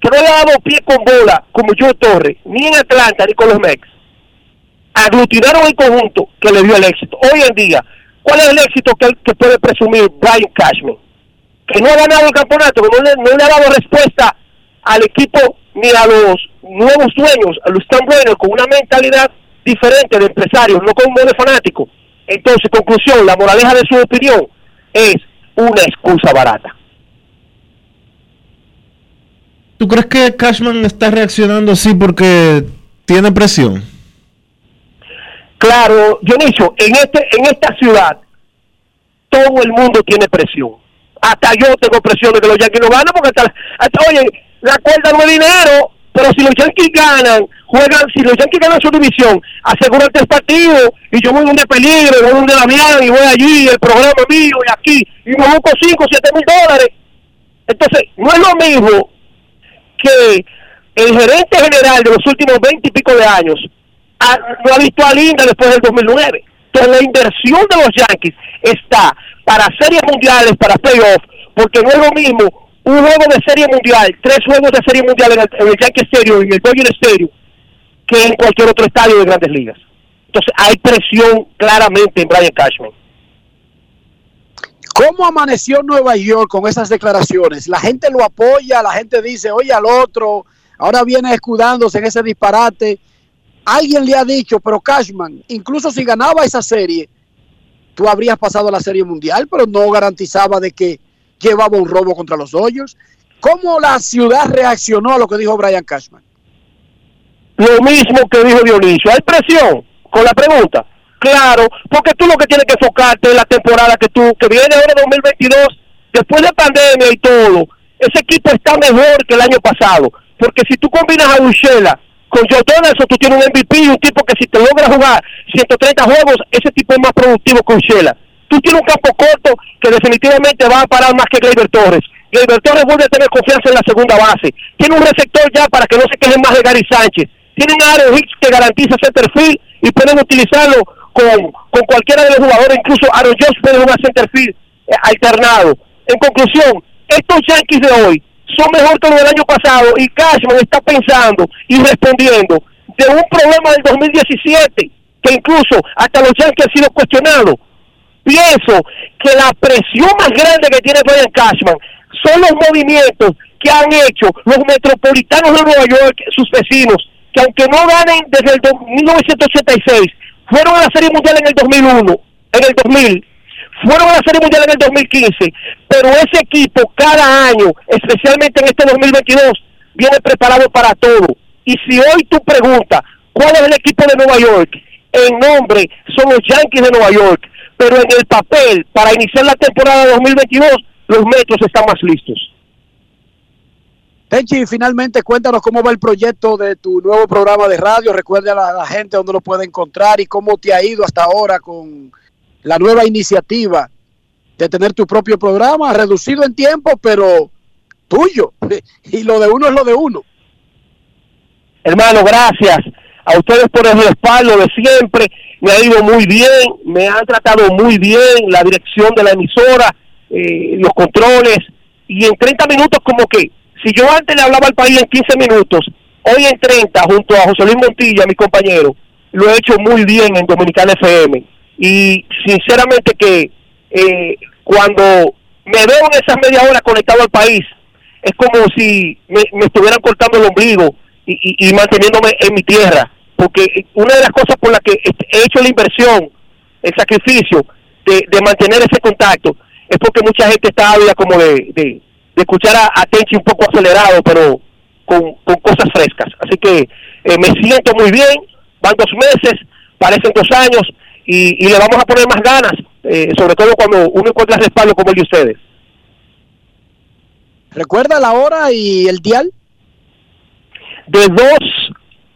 que no había dado pie con bola como Joe Torre, ni en Atlanta ni con los Mex, aglutinaron el conjunto que le dio el éxito. Hoy en día, ¿cuál es el éxito que, puede presumir Brian Cashman? Que no ha ganado el campeonato, que no le, ha dado respuesta al equipo ni a los nuevos dueños, a los Stan Brenner, con una mentalidad diferente de empresarios, no como de fanático. Entonces, conclusión, la moraleja de su opinión es una excusa barata. ¿Tú crees que Cashman está reaccionando así porque tiene presión? Claro, Dionisio, en este en esta ciudad todo el mundo tiene presión. Hasta yo tengo presión de que los Yankees no ganan porque hasta, hasta oye, la cuerda no es dinero, pero si los Yankees ganan, juegan, si los Yankees ganan su división, aseguran tres partidos y yo voy donde peligro, voy donde Damián y voy allí, el programa mío y aquí, y me busco 5 o 7 mil dólares. Entonces, no es lo mismo que el gerente general de los últimos 20 y pico de años no ha visto a Linda después del 2009. Entonces, la inversión de los Yankees está para series mundiales, para playoffs, porque no es lo mismo un juego de serie mundial, tres juegos de serie mundial en el, en el Yankee Stadium, en el Dodger Stadium, que en cualquier otro estadio de grandes ligas. Entonces hay presión claramente en Brian Cashman. ¿Cómo amaneció Nueva York con esas declaraciones? La gente lo apoya, la gente dice, oye al otro, ahora viene escudándose en ese disparate. Alguien le ha dicho, pero Cashman, incluso si ganaba esa serie, tú habrías pasado a la serie mundial, pero no garantizaba de que llevaba un robo contra los Dodgers. ¿Cómo la ciudad reaccionó a lo que dijo Brian Cashman? Lo mismo que dijo Dionisio. ¿Hay presión con la pregunta? Claro, porque tú lo que tienes que enfocarte en la temporada que tú, que viene ahora 2022, después de pandemia y todo, ese equipo está mejor que el año pasado. Porque si tú combinas a Ushela con Joe Donaldson, tú tienes un MVP y un tipo que si te logra jugar 130 juegos, ese tipo es más productivo que Ushela. Tú tienes un campo corto que definitivamente va a parar más que Gleyber Torres. Gleyber Torres vuelve a tener confianza en la segunda base. Tiene un receptor ya para que no se quejen más de Gary Sánchez. Tienen a Aaron Hicks que garantiza centerfield y pueden utilizarlo con, con cualquiera de los jugadores, incluso Aaron Jones puede jugar centerfield eh, alternado. En conclusión, estos Yankees de hoy son mejor que los del año pasado y Cashman está pensando y respondiendo de un problema del 2017 que incluso hasta los Yankees han sido cuestionados. Pienso que la presión más grande que tiene Brian Cashman son los movimientos que han hecho los metropolitanos de Nueva York, sus vecinos, que aunque no ganen desde el do- 1986, fueron a la Serie Mundial en el 2001, en el 2000, fueron a la Serie Mundial en el 2015, pero ese equipo cada año, especialmente en este 2022, viene preparado para todo. Y si hoy tú preguntas cuál es el equipo de Nueva York, en nombre son los Yankees de Nueva York, pero en el papel, para iniciar la temporada 2022, los metros están más listos. Tenchi, finalmente cuéntanos cómo va el proyecto de tu nuevo programa de radio. Recuerda a la gente dónde lo puede encontrar y cómo te ha ido hasta ahora con la nueva iniciativa de tener tu propio programa, reducido en tiempo, pero tuyo. Y lo de uno es lo de uno. Hermano, gracias a ustedes por el respaldo de siempre. Me ha ido muy bien, me han tratado muy bien la dirección de la emisora, eh, los controles. Y en 30 minutos, como que, si yo antes le hablaba al país en 15 minutos, hoy en 30, junto a José Luis Montilla, mi compañero, lo he hecho muy bien en Dominicana FM. Y sinceramente que eh, cuando me veo en esas media hora conectado al país, es como si me, me estuvieran cortando el ombligo y, y, manteniéndome en mi tierra. Porque una de las cosas por las que he hecho la inversión, el sacrificio, de, de mantener ese contacto es porque mucha gente está ávida como de, de, de escuchar a, a Tenchi un poco acelerado, pero con, con cosas frescas. Así que eh, me siento muy bien, van dos meses, parecen dos años, y, y le vamos a poner más ganas, eh, sobre todo cuando uno encuentra respaldo como el de ustedes. ¿Recuerda la hora y el dial? De 2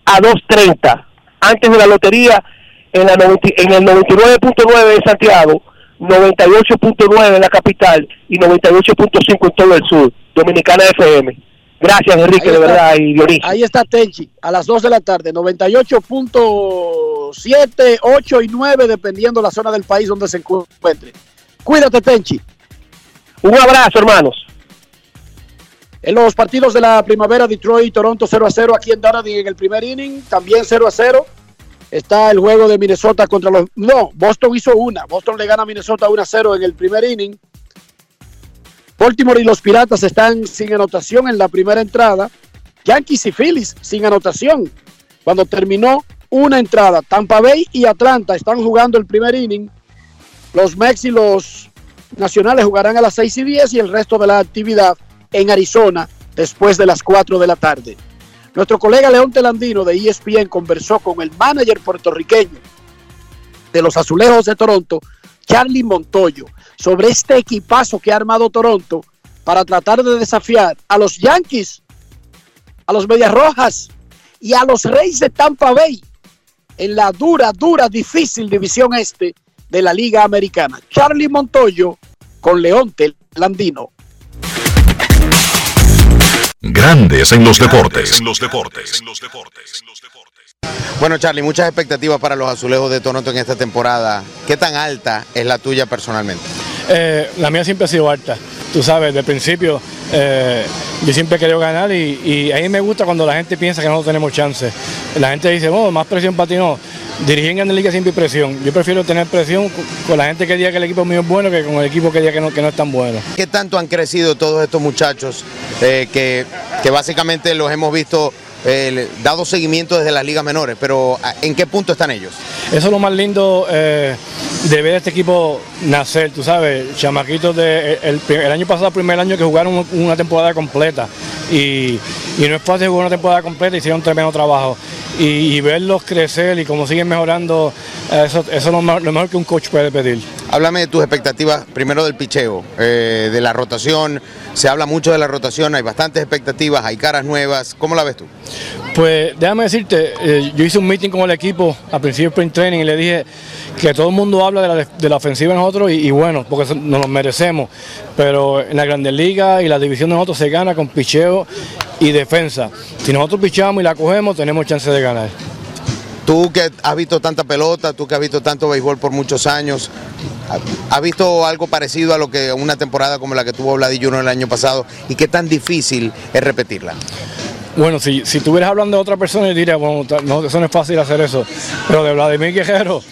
a 2.30, antes de la lotería, en, la 90 en el 99.9 de Santiago, 98.9 en la capital y 98.5 en todo el sur, Dominicana FM. Gracias, Enrique, Ahí de está. verdad, y Dionisio. Ahí está Tenchi, a las 2 de la tarde, 98.7, 8 y 9, dependiendo la zona del país donde se encuentre. Cuídate, Tenchi. Un abrazo, hermanos. En los partidos de la primavera, Detroit y Toronto 0 a 0 aquí en Dallas en el primer inning, también 0 a 0. Está el juego de Minnesota contra los... No, Boston hizo una. Boston le gana a Minnesota 1 a 0 en el primer inning. Baltimore y los Piratas están sin anotación en la primera entrada. Yankees y Phillies sin anotación. Cuando terminó una entrada, Tampa Bay y Atlanta están jugando el primer inning. Los Mex y los Nacionales jugarán a las 6 y 10 y el resto de la actividad en Arizona después de las 4 de la tarde. Nuestro colega León Telandino de ESPN conversó con el manager puertorriqueño de los Azulejos de Toronto, Charlie Montoyo, sobre este equipazo que ha armado Toronto para tratar de desafiar a los Yankees, a los Medias Rojas y a los Reyes de Tampa Bay en la dura, dura, difícil división este de la Liga Americana. Charlie Montoyo con León Telandino. Grandes en los deportes. En los deportes. Bueno, Charlie, muchas expectativas para los azulejos de Toronto en esta temporada. ¿Qué tan alta es la tuya personalmente? Eh, la mía siempre ha sido alta. Tú sabes, de principio eh, yo siempre he querido ganar y, y a mí me gusta cuando la gente piensa que no tenemos chance. La gente dice, oh, más presión para ti no. Dirigir en Grandes Ligas siempre hay presión. Yo prefiero tener presión con- la gente que diga que el equipo mío es bueno que con el equipo que diga que no, que no es tan bueno. ¿Qué tanto han crecido todos estos muchachos eh, que básicamente los hemos visto eh, dado seguimiento desde las ligas menores? Pero ¿a- ¿en qué punto están ellos? Eso es lo más lindo eh, de ver este equipo nacer, tú sabes, chamaquitos de el, el año pasado, primer año que jugaron una temporada completa y, y no es fácil jugar una temporada completa, hicieron un tremendo trabajo y, y verlos crecer y cómo siguen mejorando, eh, eso, eso es lo mejor, lo mejor que un coach puede pedir. Háblame de tus expectativas, primero del picheo, eh, de la rotación. Se habla mucho de la rotación, hay bastantes expectativas, hay caras nuevas. ¿Cómo la ves tú? Pues déjame decirte, eh, yo hice un meeting con el equipo al principio del sprint training y le dije que todo el mundo habla de la, ofensiva de nosotros y, bueno, porque nos lo merecemos, pero en la Grandes Ligas y la división de nosotros se gana con picheo y defensa. Si nosotros pichamos y la cogemos, tenemos chance de ganar. Tú que has visto tanta pelota, tú que has visto tanto béisbol por muchos años, ¿has visto algo parecido a lo que una temporada como la que tuvo Vladillo el año pasado y qué tan difícil es repetirla? Bueno, si, si estuvieras hablando de otra persona, yo diría, bueno, no, eso no es fácil hacer eso. Pero de Vladimir Guerrero,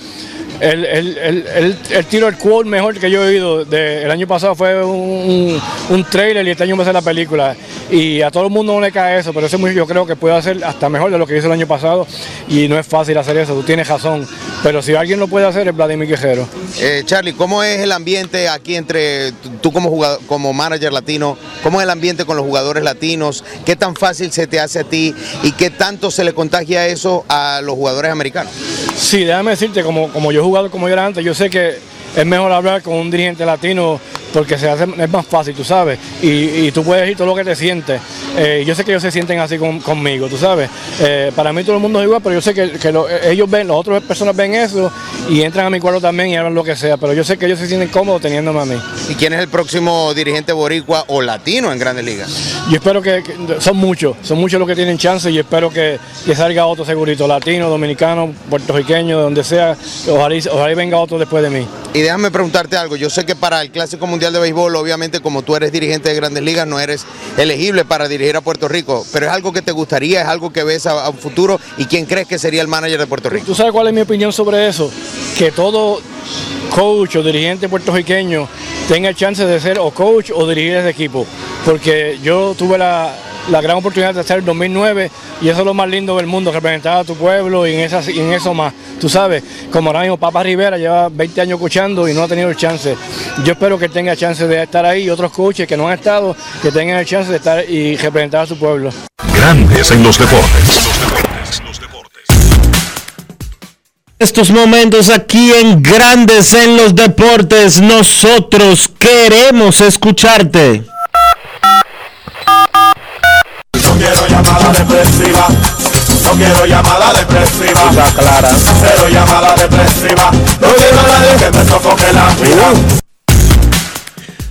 el, el, el, el- tiro el quote mejor que yo he oído de- el año pasado fue un, un trailer y este año va a ser la película. Y a todo el mundo no le cae eso, pero ese muy- yo creo que puede hacer hasta mejor de lo que hizo el año pasado. Y no es fácil hacer eso, tú tienes razón. Pero si alguien lo puede hacer es Vladimir Guerrero. Eh, Charlie, ¿cómo es el ambiente aquí entre tú como jugador, como manager latino? ¿Cómo es el ambiente con los jugadores latinos? ¿Qué tan fácil se te hace a ti y qué tanto se le contagia eso a los jugadores americanos? Sí, déjame decirte, como, como yo he jugado como yo era antes, yo sé que es mejor hablar con un dirigente latino porque se hace, es más fácil, tú sabes, y, y tú puedes decir todo lo que te sientes. Eh, yo sé que ellos se sienten así con- conmigo, tú sabes. Eh, para mí todo el mundo es igual, pero yo sé que, que lo- ellos ven, las otras personas ven eso y entran a mi cuarto también y hablan lo que sea, pero yo sé que ellos se sienten cómodos teniéndome a mí. ¿Y quién es el próximo dirigente boricua o latino en Grandes Ligas? Yo espero que, que- son muchos, son muchos los que tienen chance y espero que, que salga otro segurito, latino, dominicano, puertorriqueño, de donde sea, ojalá, y- ojalá venga otro después de mí. Y déjame preguntarte algo, yo sé que para el Clásico Mundial de Béisbol, obviamente como tú eres dirigente de Grandes Ligas, no eres elegible para dirigir a Puerto Rico, pero es algo que te gustaría, es algo que ves a, a un futuro y quién crees que sería el manager de Puerto Rico. ¿Tú sabes cuál es mi opinión sobre eso? Que todo coach o dirigente puertorriqueño tenga chance de ser o coach o dirigir ese equipo. Porque yo tuve la, la gran oportunidad de hacer el 2009 y eso es lo más lindo del mundo, representar a tu pueblo y en, esas, y en eso más. Tú sabes, como ahora mismo Papa Rivera lleva 20 años escuchando y no ha tenido el chance. Yo espero que tenga chance de estar ahí y otros coaches que no han estado, que tengan el chance de estar y representar a su pueblo. Grandes en los deportes. Estos momentos aquí en Grandes en los Deportes, nosotros queremos escucharte. Quiero llamada depresiva. No quiero llamada depresiva. clara. Cero llamada depresiva. No quiero a nadie que me sofoque la vida.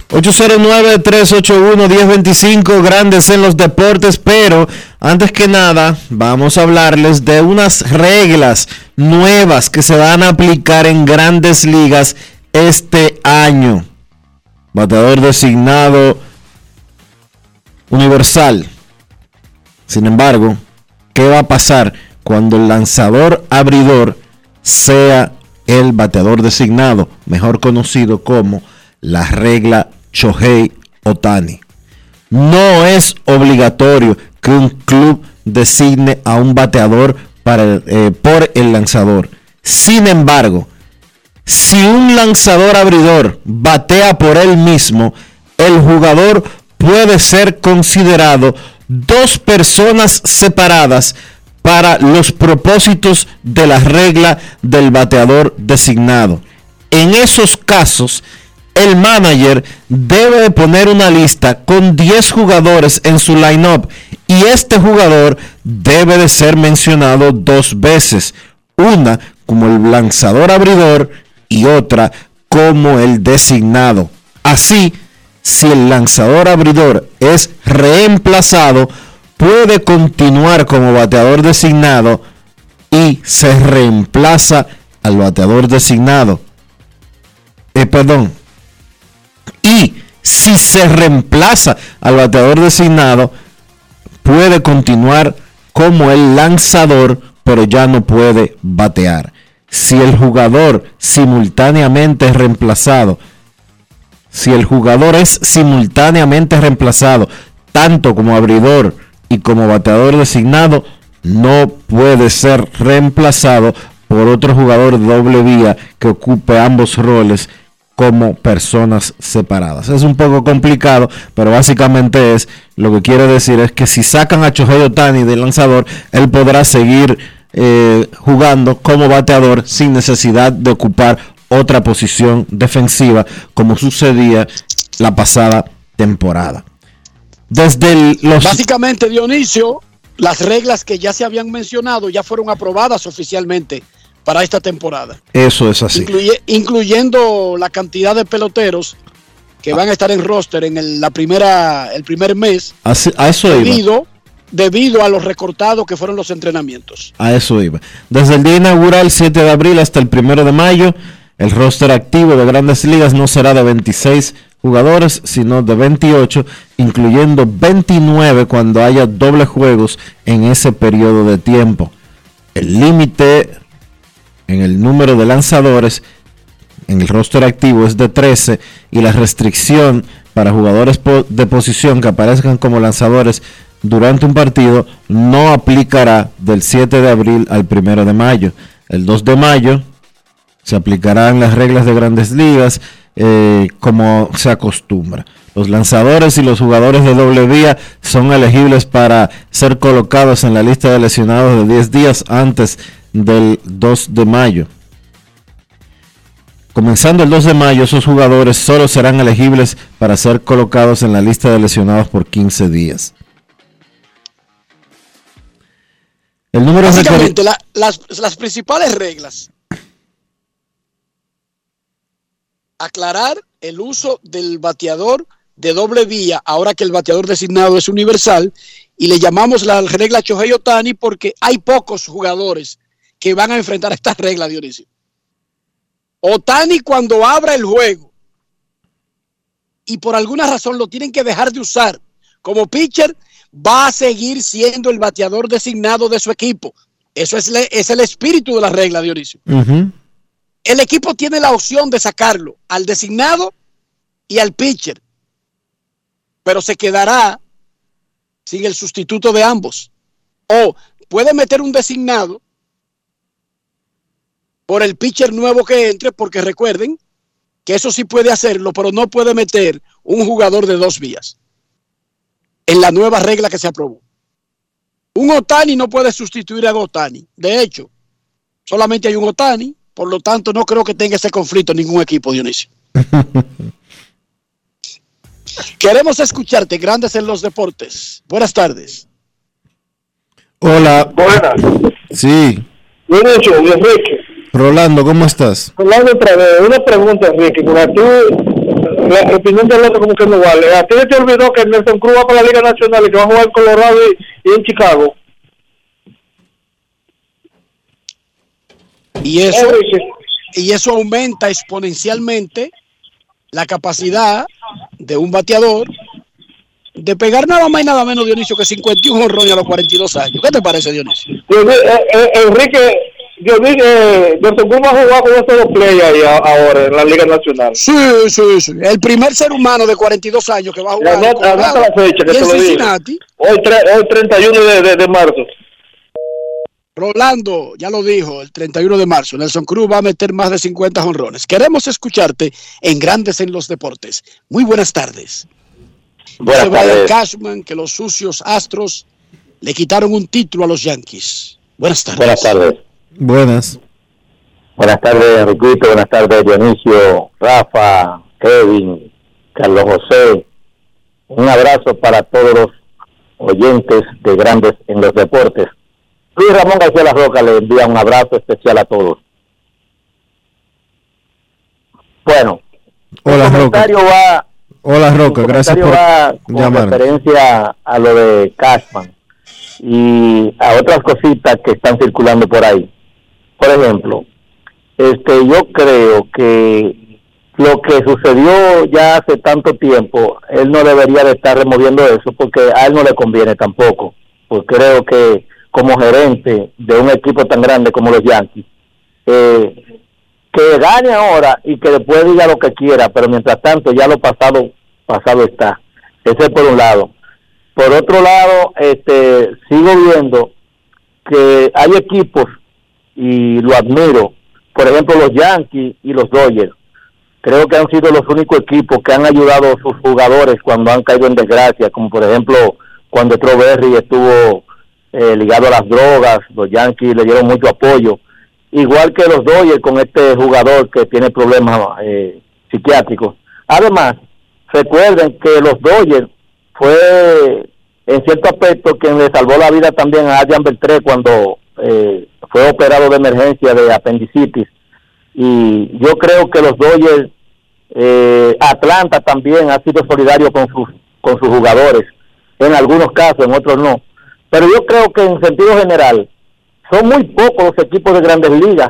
809-381-1025, grandes en los deportes, pero antes que nada vamos a hablarles de unas reglas nuevas que se van a aplicar en grandes ligas este año. Bateador designado universal. Sin embargo, ¿qué va a pasar cuando el lanzador abridor sea el bateador designado, mejor conocido como la regla Shohei Otani? No es obligatorio que un club designe a un bateador para, eh, por el lanzador. Sin embargo, si un lanzador abridor batea por él mismo, el jugador puede ser considerado dos personas separadas para los propósitos de la regla del bateador designado. En esos casos, el manager debe de poner una lista con 10 jugadores en su lineup y este jugador debe de ser mencionado dos veces, una como el lanzador abridor y otra como el designado. Así, si el lanzador abridor es reemplazado, puede continuar como bateador designado y se reemplaza al bateador designado. Eh, perdón. Y si se reemplaza al bateador designado, puede continuar como el lanzador, pero ya no puede batear. Si el jugador simultáneamente es reemplazado, si el jugador es simultáneamente reemplazado, tanto como abridor y como bateador designado, no puede ser reemplazado por otro jugador doble vía que ocupe ambos roles como personas separadas. Es un poco complicado, pero básicamente es lo que quiere decir es que si sacan a Chohei Otani del lanzador, él podrá seguir eh, jugando como bateador sin necesidad de ocupar otra posición defensiva como sucedía la pasada temporada. Desde los... Básicamente, Dionisio, las reglas que ya se habían mencionado ya fueron aprobadas oficialmente para esta temporada. Eso es así. Incluye- incluyendo la cantidad de peloteros que van a estar en roster en el, la primera, el primer mes, Así- a eso iba. debido, debido a los recortados que fueron los entrenamientos. A eso iba. Desde el día inaugural, 7 de abril hasta el 1 de mayo, el roster activo de grandes ligas no será de 26 jugadores, sino de 28, incluyendo 29 cuando haya doble juegos en ese periodo de tiempo. El límite en el número de lanzadores en el roster activo es de 13 y la restricción para jugadores de posición que aparezcan como lanzadores durante un partido no aplicará del 7 de abril al 1 de mayo. El 2 de mayo se aplicarán las reglas de grandes ligas eh, como se acostumbra. Los lanzadores y los jugadores de doble vía son elegibles para ser colocados en la lista de lesionados de 10 días antes del 2 de mayo. Comenzando el 2 de mayo, esos jugadores solo serán elegibles para ser colocados en la lista de lesionados por 15 días. El número. Básicamente, la- las, las principales reglas. Aclarar el uso del bateador de doble vía, ahora que el bateador designado es universal, y le llamamos la regla Chohei Otani porque hay pocos jugadores que van a enfrentar esta regla, Dionisio. Otani cuando abra el juego y por alguna razón lo tienen que dejar de usar como pitcher, va a seguir siendo el bateador designado de su equipo. Eso es, es el espíritu de la regla, Dionisio. Ujú. El equipo tiene la opción de sacarlo al designado y al pitcher, pero se quedará sin el sustituto de ambos. O puede meter un designado por el pitcher nuevo que entre, porque recuerden que eso sí puede hacerlo, pero no puede meter un jugador de dos vías en la nueva regla que se aprobó. Un Otani no puede sustituir a Otani. De hecho, solamente hay un Otani, por lo tanto no creo que tenga ese conflicto ningún equipo, Dionisio. Queremos escucharte, Grandes en los Deportes. Buenas tardes. Hola. Buenas. Sí. Dionisio, Enrique. Rolando, ¿cómo estás? Rolando otra vez, una pregunta, Enrique, porque tú, la opinión del otro como que no vale. ¿A ti te olvidó que Nelson Cruz va para la Liga Nacional y que va a jugar en Colorado y, y en Chicago? Y eso, y eso aumenta exponencialmente la capacidad de un bateador de pegar nada más y nada menos, Dionisio, que 51 honrones a los 42 años. ¿Qué te parece, Dionisio? Eh, eh, Enrique, yo vi que Cruz va a jugar con estos dos players ahí ahora en la Liga Nacional. Sí, sí, sí. El primer ser humano de 42 años que va a jugar. Anota, la fecha que te lo digo. Hoy, tre- hoy 31 de, de, de marzo. Rolando, ya lo dijo, el 31 de marzo, Nelson Cruz va a meter más de 50 honrones. Queremos escucharte en Grandes en los Deportes. Muy buenas tardes. Buenas tardes. Cashman que los sucios Astros le quitaron un título a los Yankees. Buenas tardes. Buenas tardes. Buenas. Buenas tardes, Enriquito. Buenas tardes, Dionisio, Rafa, Kevin, Carlos José. Un abrazo para todos los oyentes de Grandes en los Deportes. Luis Ramón García La Roca le envía un abrazo especial a todos. Bueno, Hola, el Roca. va Hola, Roca. Gracias por va con referencia a lo de Cashman y a otras cositas que están circulando por ahí. Por ejemplo, este, yo creo que lo que sucedió ya hace tanto tiempo, él no debería de estar removiendo eso porque a él no le conviene tampoco. Pues creo que como gerente de un equipo tan grande como los Yankees, eh, que gane ahora y que después diga lo que quiera, pero mientras tanto ya lo pasado, pasado está. Ese es por un lado. Por otro lado, este, sigo viendo que hay equipos, y lo admiro, por ejemplo los Yankees y los Dodgers, creo que han sido los únicos equipos que han ayudado a sus jugadores cuando han caído en desgracia, como por ejemplo cuando Berry estuvo eh, ligado a las drogas, los Yankees le dieron mucho apoyo, igual que los Dodgers con este jugador que tiene problemas eh, psiquiátricos. Además, recuerden que los Dodgers fue en cierto aspecto quien le salvó la vida también a Adrian Beltré cuando eh, fue operado de emergencia de apendicitis. Y yo creo que los Dodgers eh, Atlanta también ha sido solidario con sus con sus jugadores. En algunos casos en otros no pero yo creo que en sentido general son muy pocos los equipos de grandes ligas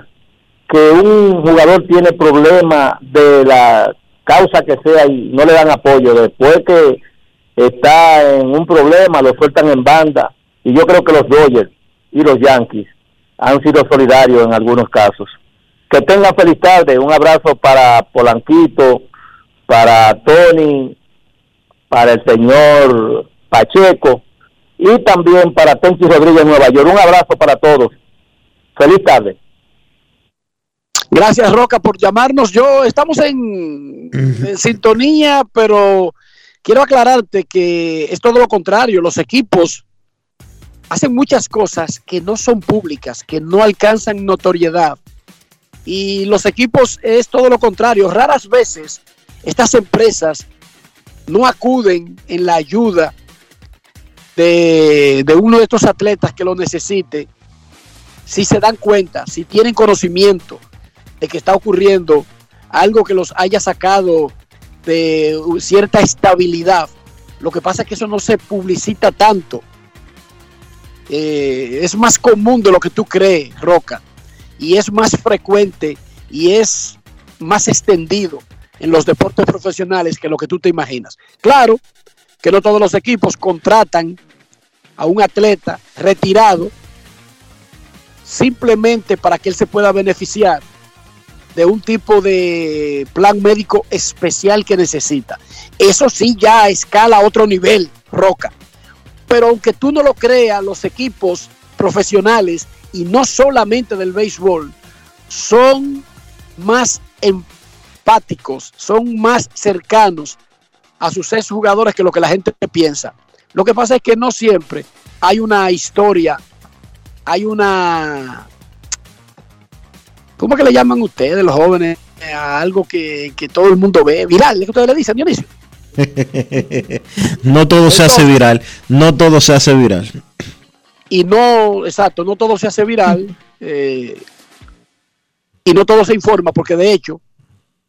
que un jugador tiene problemas de la causa que sea y no le dan apoyo. Después que está en un problema lo sueltan en banda. Y yo creo que los Dodgers y los Yankees han sido solidarios en algunos casos. Que tengan feliz tarde. Un abrazo para Polanquito, para Tony, para el señor Pacheco y también para Tenchi Rodríguez Nueva York. Un abrazo para todos. Feliz tarde. Gracias, Roca, por llamarnos. Yo estamos en, en sintonía, pero quiero aclararte que es todo lo contrario. Los equipos hacen muchas cosas que no son públicas, que no alcanzan notoriedad. Y los equipos es todo lo contrario. Raras veces estas empresas no acuden en la ayuda de, uno de estos atletas que lo necesite, si se dan cuenta, si tienen conocimiento de que está ocurriendo algo que los haya sacado de cierta estabilidad. Lo que pasa es que eso no se publicita tanto. Eh, es más común de lo que tú crees, Roca, y es más frecuente y es más extendido en los deportes profesionales que lo que tú te imaginas. Claro que no todos los equipos contratan a un atleta retirado simplemente para que él se pueda beneficiar de un tipo de plan médico especial que necesita. Eso sí ya escala a otro nivel, Roca. pero aunque tú no lo creas, los equipos profesionales y no solamente del béisbol son más empáticos, son más cercanos a sus ex jugadores que lo que la gente piensa. Lo que pasa es que no siempre hay una historia, hay una... ¿Cómo que le llaman ustedes, los jóvenes, a algo que, que todo el mundo ve? Viral, ¿es que ustedes le dicen, Dionisio? no todo se hace viral, no todo se hace viral. Y no, exacto, no todo se hace viral eh, y no todo se informa, porque de hecho,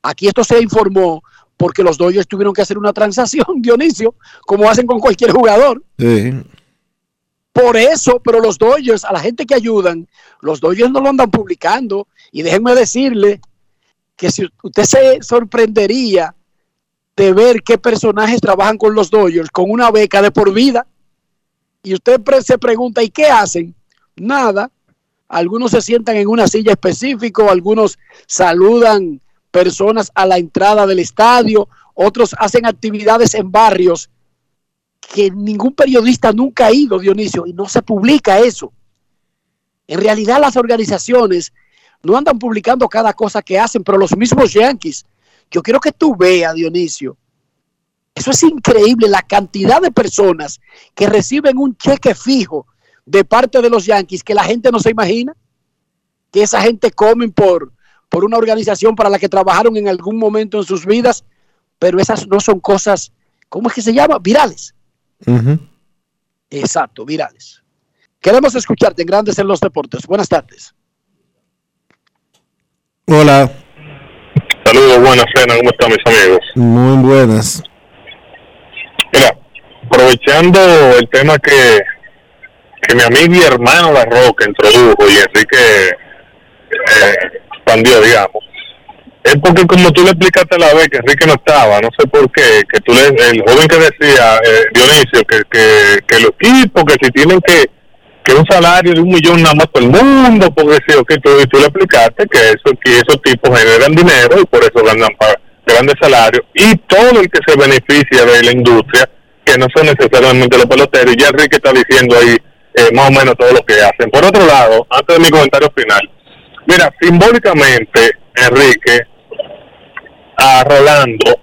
aquí esto se informó porque los Dodgers tuvieron que hacer una transacción, Dionisio, como hacen con cualquier jugador. Sí. Por eso, pero los Dodgers, a la gente que ayudan, los Dodgers no lo andan publicando. Y déjenme decirle que si usted se sorprendería de ver qué personajes trabajan con los Dodgers con una beca de por vida. Y usted se pregunta, ¿y qué hacen? Nada. Algunos se sientan en una silla específica, algunos saludan personas a la entrada del estadio, otros hacen actividades en barrios que ningún periodista nunca ha ido, Dionisio, y no se publica eso. En realidad las organizaciones no andan publicando cada cosa que hacen, pero los mismos Yankees, yo quiero que tú veas, Dionisio, eso es increíble, la cantidad de personas que reciben un cheque fijo de parte de los Yankees que la gente no se imagina, que esa gente comen por, por una organización para la que trabajaron en algún momento en sus vidas, pero esas no son cosas, ¿cómo es que se llama? Virales. Exacto, virales. Queremos escucharte en Grandes en los Deportes. Buenas tardes. Hola, Saludos, buenas cenas, ¿cómo están mis amigos? muy buenas. Mira, aprovechando el tema que, que mi amigo y hermano La Roca introdujo y Enrique eh, expandió, digamos, es porque como tú le explicaste la vez que Enrique no estaba, no sé por qué, que tú le, el joven que decía, eh, Dionisio, que, que, que los equipos, que si tienen que que un salario de un millón nada más todo el mundo, porque sí, ok, tú, y tú le explicaste que, eso, que esos tipos generan dinero y por eso ganan grandes salarios, y todo el que se beneficia de la industria, que no son necesariamente los peloteros, y ya Enrique está diciendo ahí eh, más o menos todo lo que hacen. Por otro lado, antes de mi comentario final, mira, simbólicamente, Enrique, a Rolando,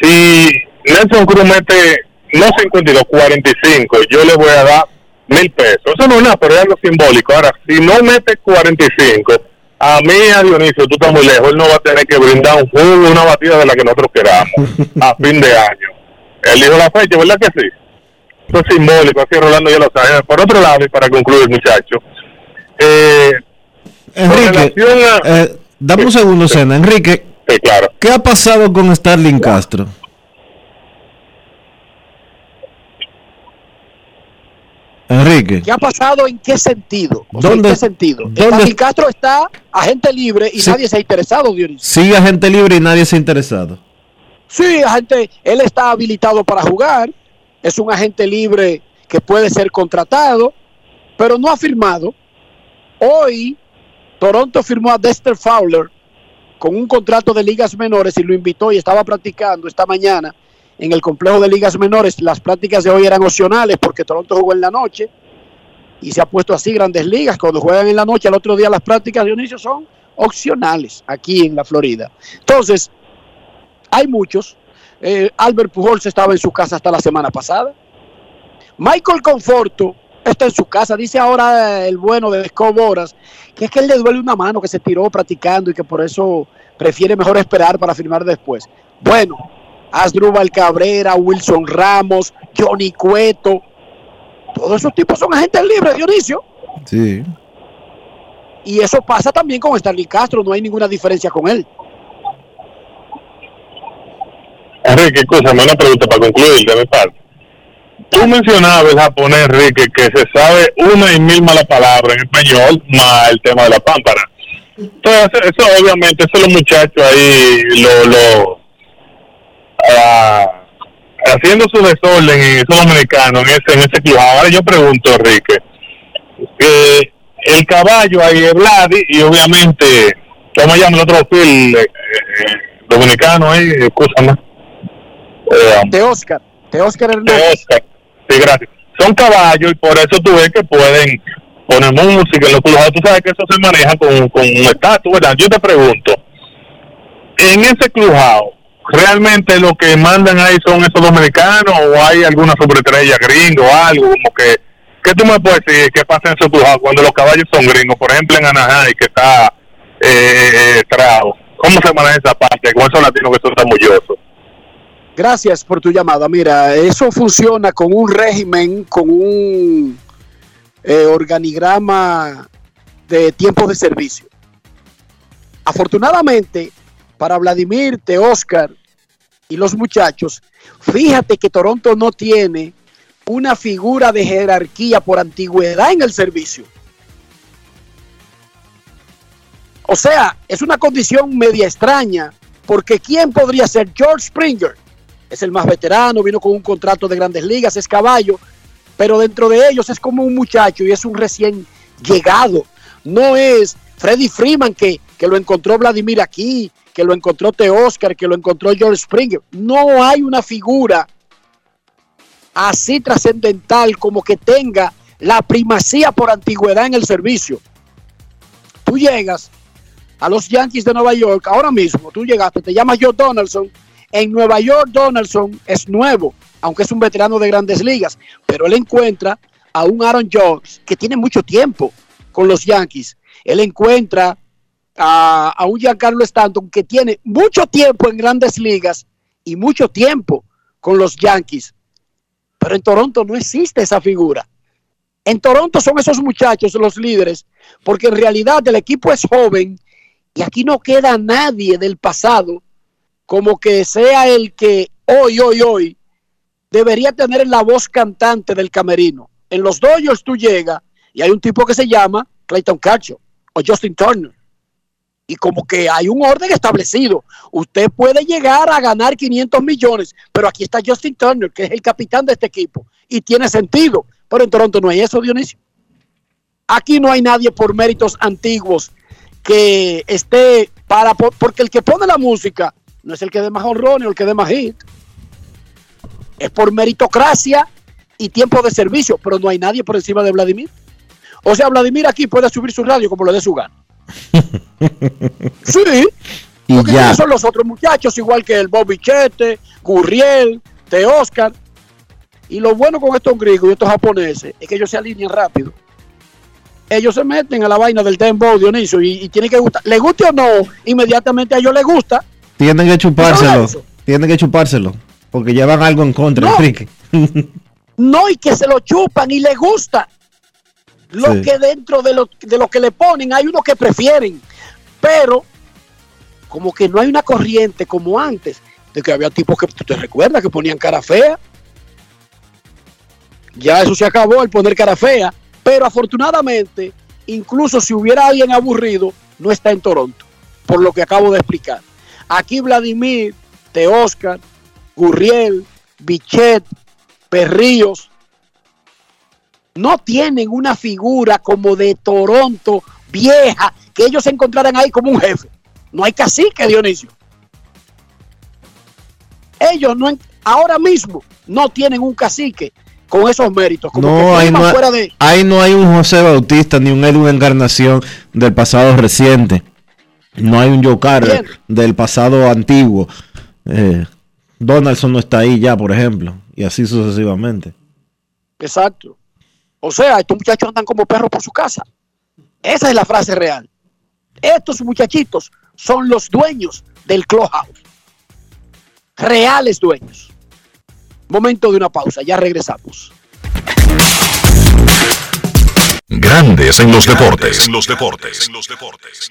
si Nelson Cruz mete no 52, 45, yo le voy a dar mil pesos. Eso no es nada, pero es algo simbólico. Ahora, si no mete 45, a mí, a Dionisio, tú estás muy lejos, él no va a tener que brindar un jugo, una batida de la que nosotros queramos a fin de año. Él dijo la fecha, ¿verdad que sí? Eso es simbólico, así Rolando ya lo sabe. Por otro lado, y para concluir, muchachos, eh, Enrique, a- eh, dame un segundo, Sena. Enrique, sí, claro. ¿qué ha pasado con Starling Castro? Enrique, ¿Qué ha pasado? ¿En qué sentido? O sea, ¿Dónde- ¿En qué sentido? dónde- Castro está agente libre y Sí. nadie se ha interesado, Dionisio. sigue agente libre y nadie se ha interesado. Sí, agente, él está habilitado para jugar, es un agente libre que puede ser contratado, pero no ha firmado. Hoy, Toronto firmó a Dexter Fowler con un contrato de ligas menores y lo invitó y estaba practicando esta mañana en el complejo de ligas menores. Las prácticas de hoy eran opcionales porque Toronto jugó en la noche y se ha puesto así grandes ligas. Cuando juegan en la noche, al otro día las prácticas de Dionisio son opcionales aquí en la Florida. Entonces, hay muchos. Eh, Albert Pujols estaba en su casa hasta la semana pasada. Michael Conforto está en su casa. Dice ahora el bueno de Escoboras que es que él le duele una mano que se tiró practicando y que por eso prefiere mejor esperar para firmar después. Bueno, Asdrúbal Cabrera, Wilson Ramos, Johnny Cueto, todos esos tipos son agentes libres, Dionisio. Sí. Y eso pasa también con Stanley Castro, no hay ninguna diferencia con él. Enrique, escúchame una pregunta para concluir de mi parte. Tú mencionabas el japonés, Enrique, que se sabe una y mil malas palabras en español, más el tema de la pámpara. Entonces, eso obviamente, eso los muchachos ahí, lo, lo, ah, haciendo su desorden y son dominicanos en ese, en ese club. Ahora yo pregunto, Enrique, eh, el caballo ahí es Vladi y obviamente, ¿cómo llama el otro Phil eh, eh, dominicano ahí? Escúchame. Eh, De Oscar, de Oscar de Hernández. Oscar. Sí, gracias. son caballos y por eso tú ves que pueden poner música en los clubhouse. Tú sabes que eso se maneja con, con un estatus, ¿verdad? Yo te pregunto, en ese clubhouse, ¿realmente lo que mandan ahí son esos dominicanos o hay alguna sobreestrella gringo o algo como que... ¿Qué tú me puedes decir qué pasa en ese clubhouse cuando los caballos son gringos? Por ejemplo, en Anaheim, que está eh, Trao. ¿Cómo se maneja esa parte con esos latinos que son tan? Gracias por tu llamada. Mira, eso funciona con un régimen, con un eh, organigrama de tiempo de servicio. Afortunadamente, para Vladimir, Te Oscar y los muchachos, fíjate que Toronto no tiene una figura de jerarquía por antigüedad en el servicio. O sea, es una condición media extraña, porque ¿quién podría ser? George Springer. Es el más veterano, vino con un contrato de grandes ligas, es caballo, pero dentro de ellos es como un muchacho y es un recién llegado. No es Freddy Freeman que, que lo encontró Vladimir aquí, que lo encontró Te Oscar, que lo encontró George Springer. No hay una figura así trascendental como que tenga la primacía por antigüedad en el servicio. Tú llegas a los Yankees de Nueva York, ahora mismo, tú llegaste, te llamas Joe Donaldson. En Nueva York, Donaldson es nuevo, aunque es un veterano de grandes ligas, pero él encuentra a un Aaron Jones que tiene mucho tiempo con los Yankees. Él encuentra a, un Giancarlo Stanton que tiene mucho tiempo en grandes ligas y mucho tiempo con los Yankees. Pero en Toronto no existe esa figura. En Toronto son esos muchachos los líderes, porque en realidad el equipo es joven y aquí no queda nadie del pasado como que sea el que hoy, hoy, hoy debería tener la voz cantante del camerino. En los Dodgers tú llegas y hay un tipo que se llama Clayton Cacho o Justin Turner. Y como que hay un orden establecido. Usted puede llegar a ganar 500 millones, pero aquí está Justin Turner, que es el capitán de este equipo. Y tiene sentido. Pero en Toronto no hay eso, Dionisio. Aquí no hay nadie por méritos antiguos que esté para... Porque el que pone la música no es el que dé más honrones o el que dé más hit. Es por meritocracia y tiempo de servicio, pero no hay nadie por encima de Vladimir. O sea, Vladimir aquí puede subir su radio como lo dé su gana. sí. Y Porque ya. son los otros muchachos, igual que el Bobby Chete, Gurriel, Te Oscar. Y lo bueno con estos gringos y estos japoneses es que ellos se alinean rápido. Ellos se meten a la vaina del dembow, Dionisio, y, y tiene que gustar. Le guste o no, inmediatamente a ellos les gusta. Tienen que chupárselo. Tienen que chupárselo. Porque llevan algo en contra, No. Enrique. No, y que se lo chupan y les gusta. Lo Sí. que dentro de lo, de lo que le ponen, hay unos que prefieren. Pero, como que no hay una corriente como antes, de que había tipos que, ¿tú te recuerdas? Que ponían cara fea. Ya eso se acabó, el poner cara fea. Pero afortunadamente, incluso si hubiera alguien aburrido, no está en Toronto, por lo que acabo de explicar. Aquí Vladimir, Te Oscar, Gurriel, Bichet, Perríos, no tienen una figura como de Toronto vieja, que ellos se encontraran ahí como un jefe. No hay cacique, Dionisio. Ellos no, ahora mismo no tienen un cacique con esos méritos. Como No, que ahí no, fuera de, ahí no hay un José Bautista ni un Edwin Encarnación del pasado reciente. No hay un Joe Carter Bien. del pasado antiguo. Eh, Donaldson no está ahí ya, por ejemplo. Y así sucesivamente. Exacto. O sea, estos muchachos andan como perros por su casa. Esa es la frase real. Estos muchachitos son los dueños del clubhouse. Reales dueños. Momento de una pausa, ya regresamos. Grandes en los deportes. En los deportes. En los deportes.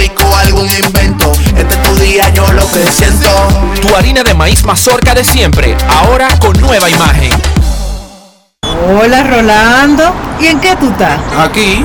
rico, algún invento. Este es tu día, yo lo que siento. Tu harina de maíz mazorca de siempre, ahora con nueva imagen. Hola Rolando, ¿y en qué tú estás? Aquí,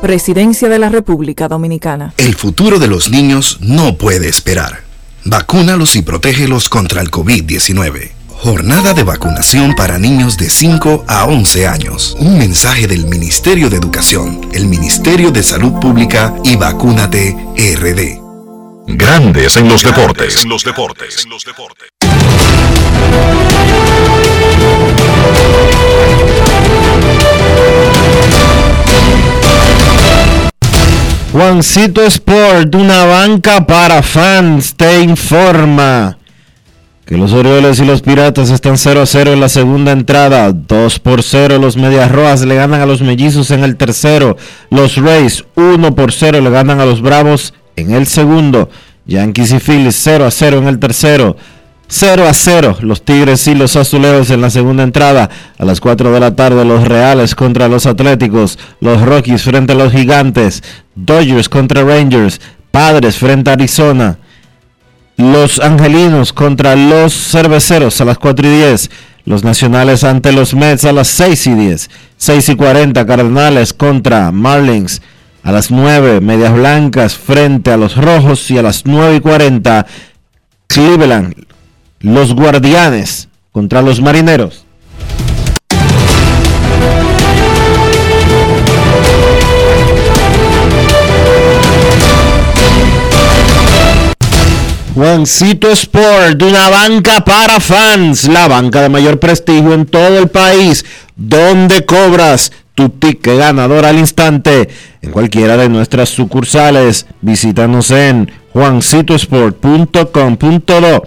Presidencia de la República Dominicana. El futuro de los niños no puede esperar. Vacúnalos y protégelos contra el COVID-19. Jornada de vacunación para niños de 5 a 11 años. Un mensaje del Ministerio de Educación, el Ministerio de Salud Pública y Vacúnate RD. Grandes en los deportes. los deportes. Juancito Sport, una banca para fans, te informa que los Orioles y los Piratas están 0 a 0 en la segunda entrada, 2 por 0 los Medias Rojas le ganan a los Mellizos en el tercero, los Rays 1 por 0 le ganan a los Bravos en el segundo, Yankees y Phillies 0 a 0 en el tercero, 0 a 0 los Tigres y los Azuleos en la segunda entrada. A las 4 de la tarde los Reales contra los Atléticos, los Rockies frente a los Gigantes, Dodgers contra Rangers, Padres frente a Arizona, los Angelinos contra los Cerveceros a las 4 y 10. Los Nacionales ante los Mets a las 6 y 10. 6 y 40 Cardenales contra Marlins. A las 9 Medias Blancas frente a los Rojos y a las 9 y 40 Cleveland los Guardianes contra los Marineros. Juancito Sport, una banca para fans, la banca de mayor prestigio en todo el país, donde cobras tu ticket ganador al instante en cualquiera de nuestras sucursales. Visítanos en juancitosport.com.do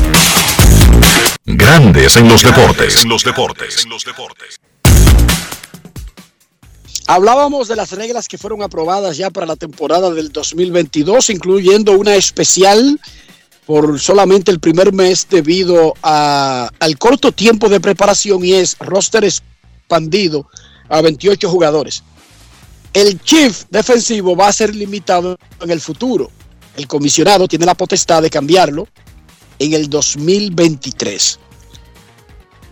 Grandes en los deportes. los deportes. Hablábamos de las reglas que fueron aprobadas ya para la temporada del 2022, incluyendo una especial por solamente el primer mes debido a- al corto tiempo de preparación y es roster expandido a 28 jugadores. El chief defensivo va a ser limitado en el futuro. El comisionado tiene la potestad de cambiarlo en el 2023.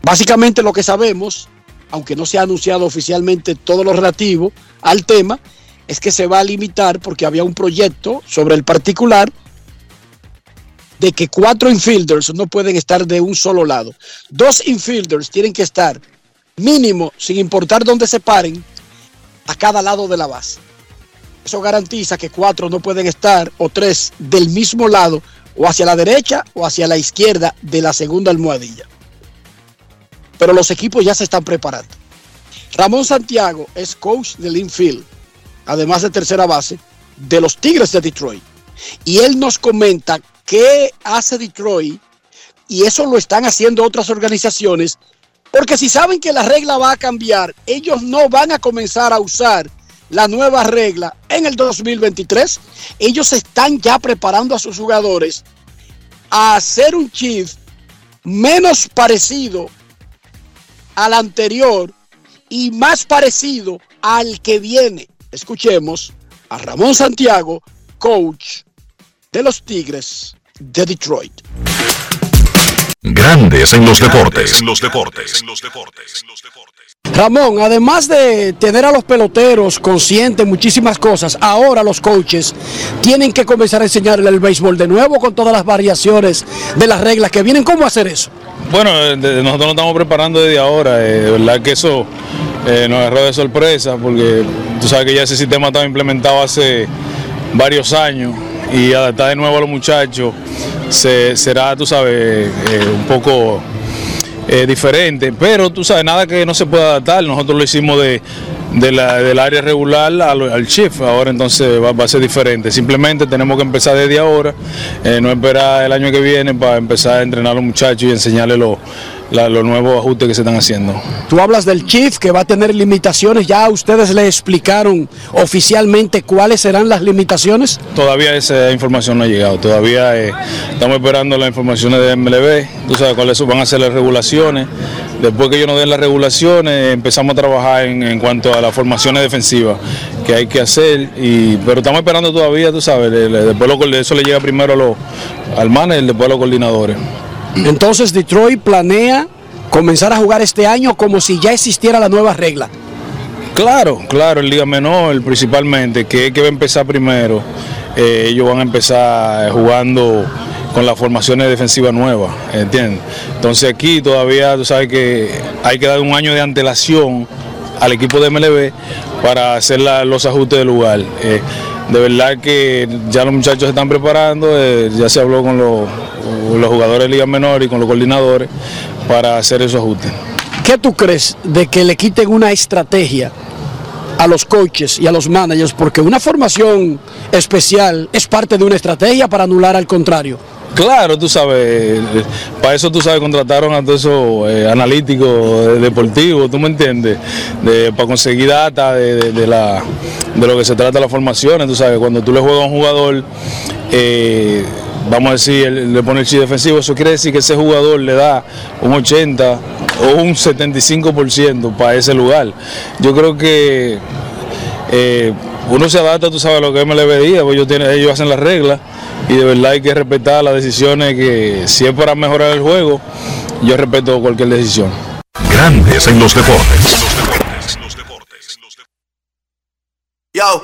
Básicamente lo que sabemos, aunque no se ha anunciado oficialmente todo lo relativo al tema, es que se va a limitar porque había un proyecto sobre el particular de que cuatro infielders no pueden estar de un solo lado. Dos infielders tienen que estar mínimo, sin importar dónde se paren, a cada lado de la base. Eso garantiza que cuatro no pueden estar o tres del mismo lado o hacia la derecha o hacia la izquierda de la segunda almohadilla. Pero los equipos ya se están preparando. Ramón Santiago es coach del infield, además de tercera base, de los Tigres de Detroit. Y él nos comenta qué hace Detroit y eso lo están haciendo otras organizaciones, porque si saben que la regla va a cambiar, ellos no van a comenzar a usar la nueva regla en el 2023. Ellos están ya preparando a sus jugadores a hacer un chief menos parecido al anterior y más parecido al que viene. Escuchemos a Ramón Santiago, coach de los Tigres de Detroit. Grandes en los deportes. los deportes. Ramón, además de tener a los peloteros conscientes muchísimas cosas, ahora los coaches tienen que comenzar a enseñarle el béisbol de nuevo con todas las variaciones de las reglas que vienen. ¿Cómo hacer eso? Bueno, eh, nosotros nos estamos preparando desde ahora. eh, de verdad que eso eh, nos agarró de sorpresa porque tú sabes que ya ese sistema estaba implementado hace varios años y adaptar de nuevo a los muchachos se, será, tú sabes, eh, un poco eh, diferente, pero tú sabes, nada que no se pueda adaptar, nosotros lo hicimos de, la, del área regular al, al ahora entonces va, va a ser diferente, simplemente tenemos que empezar desde ahora, eh, no esperar el año que viene para empezar a entrenar a los muchachos y enseñarles los la- los nuevos ajustes que se están haciendo. Tú hablas del Chief que va a tener limitaciones. ¿Ya ustedes le explicaron oficialmente cuáles serán las limitaciones? Todavía esa información no ha llegado, todavía eh, estamos esperando las informaciones de MLB, tú sabes cuáles van a ser las regulaciones. Después que ellos nos den las regulaciones, empezamos a trabajar en, en cuanto a las formaciones defensivas que hay que hacer, y, pero estamos esperando todavía, tú sabes, le- le- después lo- eso le llega primero a los, al manager, después a los coordinadores. Entonces Detroit planea comenzar a jugar este año como si ya existiera la nueva regla. Claro, claro, en Liga Menor principalmente, que que va a empezar primero. Eh, ellos van a empezar jugando con las formaciones defensivas nuevas, ¿entiendes? Entonces aquí todavía tú sabes que hay que dar un año de antelación al equipo de MLB para hacer los ajustes del lugar. Eh, de verdad que ya los muchachos se están preparando, eh, ya se habló con los, los jugadores de Liga Menor y con los coordinadores para hacer esos ajustes. ¿Qué tú crees de que le quiten una estrategia a los coaches y a los managers? Porque una formación especial es parte de una estrategia para anular al contrario. Claro, tú sabes, eh, para eso tú sabes, contrataron a todos esos eh, analíticos eh, deportivos, tú me entiendes, De- para conseguir data de, la, de lo que se trata de las formaciones, tú sabes, cuando tú le juegas a un jugador, eh, vamos a decir, le pone el chip defensivo, eso quiere decir que ese jugador le da un 80 o un 75% para ese lugar. Yo creo que uno se adapta, tú sabes, lo que MLB diga, pues ellos, tienen, ellos hacen las reglas y de verdad hay que respetar las decisiones que si es para mejorar el juego, yo respeto cualquier decisión. Grandes en los deportes. Yo,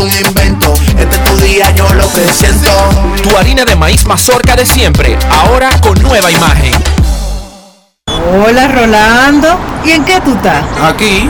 algún invento. Este es tu día, yo lo que siento. Tu harina de maíz mazorca de siempre, ahora con nueva imagen. Hola Rolando, ¿y en qué tú estás? Aquí,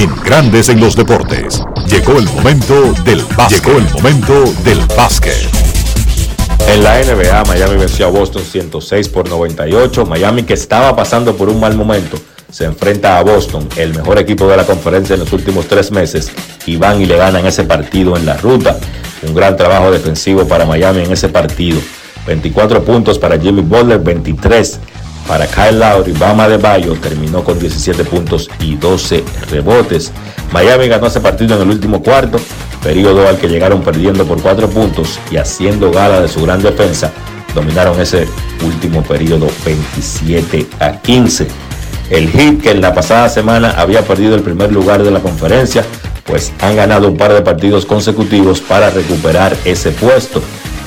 En Grandes en los deportes. Llegó el momento del básquet. Llegó el momento del básquet. En la NBA, Miami venció a Boston 106 por 98. Miami, que estaba pasando por un mal momento, se enfrenta a Boston, el mejor equipo de la conferencia en los últimos tres meses, y van y le ganan ese partido en la ruta. Un gran trabajo defensivo para Miami en ese partido. 24 puntos para Jimmy Butler, 23 para Kyle Lowry. Bama de Bayo terminó con 17 puntos y 12 rebotes. Miami ganó ese partido en el último cuarto, periodo al que llegaron perdiendo por 4 puntos y haciendo gala de su gran defensa, dominaron ese último periodo 27 a 15. El Heat, que en la pasada semana había perdido el primer lugar de la conferencia, pues han ganado un par de partidos consecutivos para recuperar ese puesto.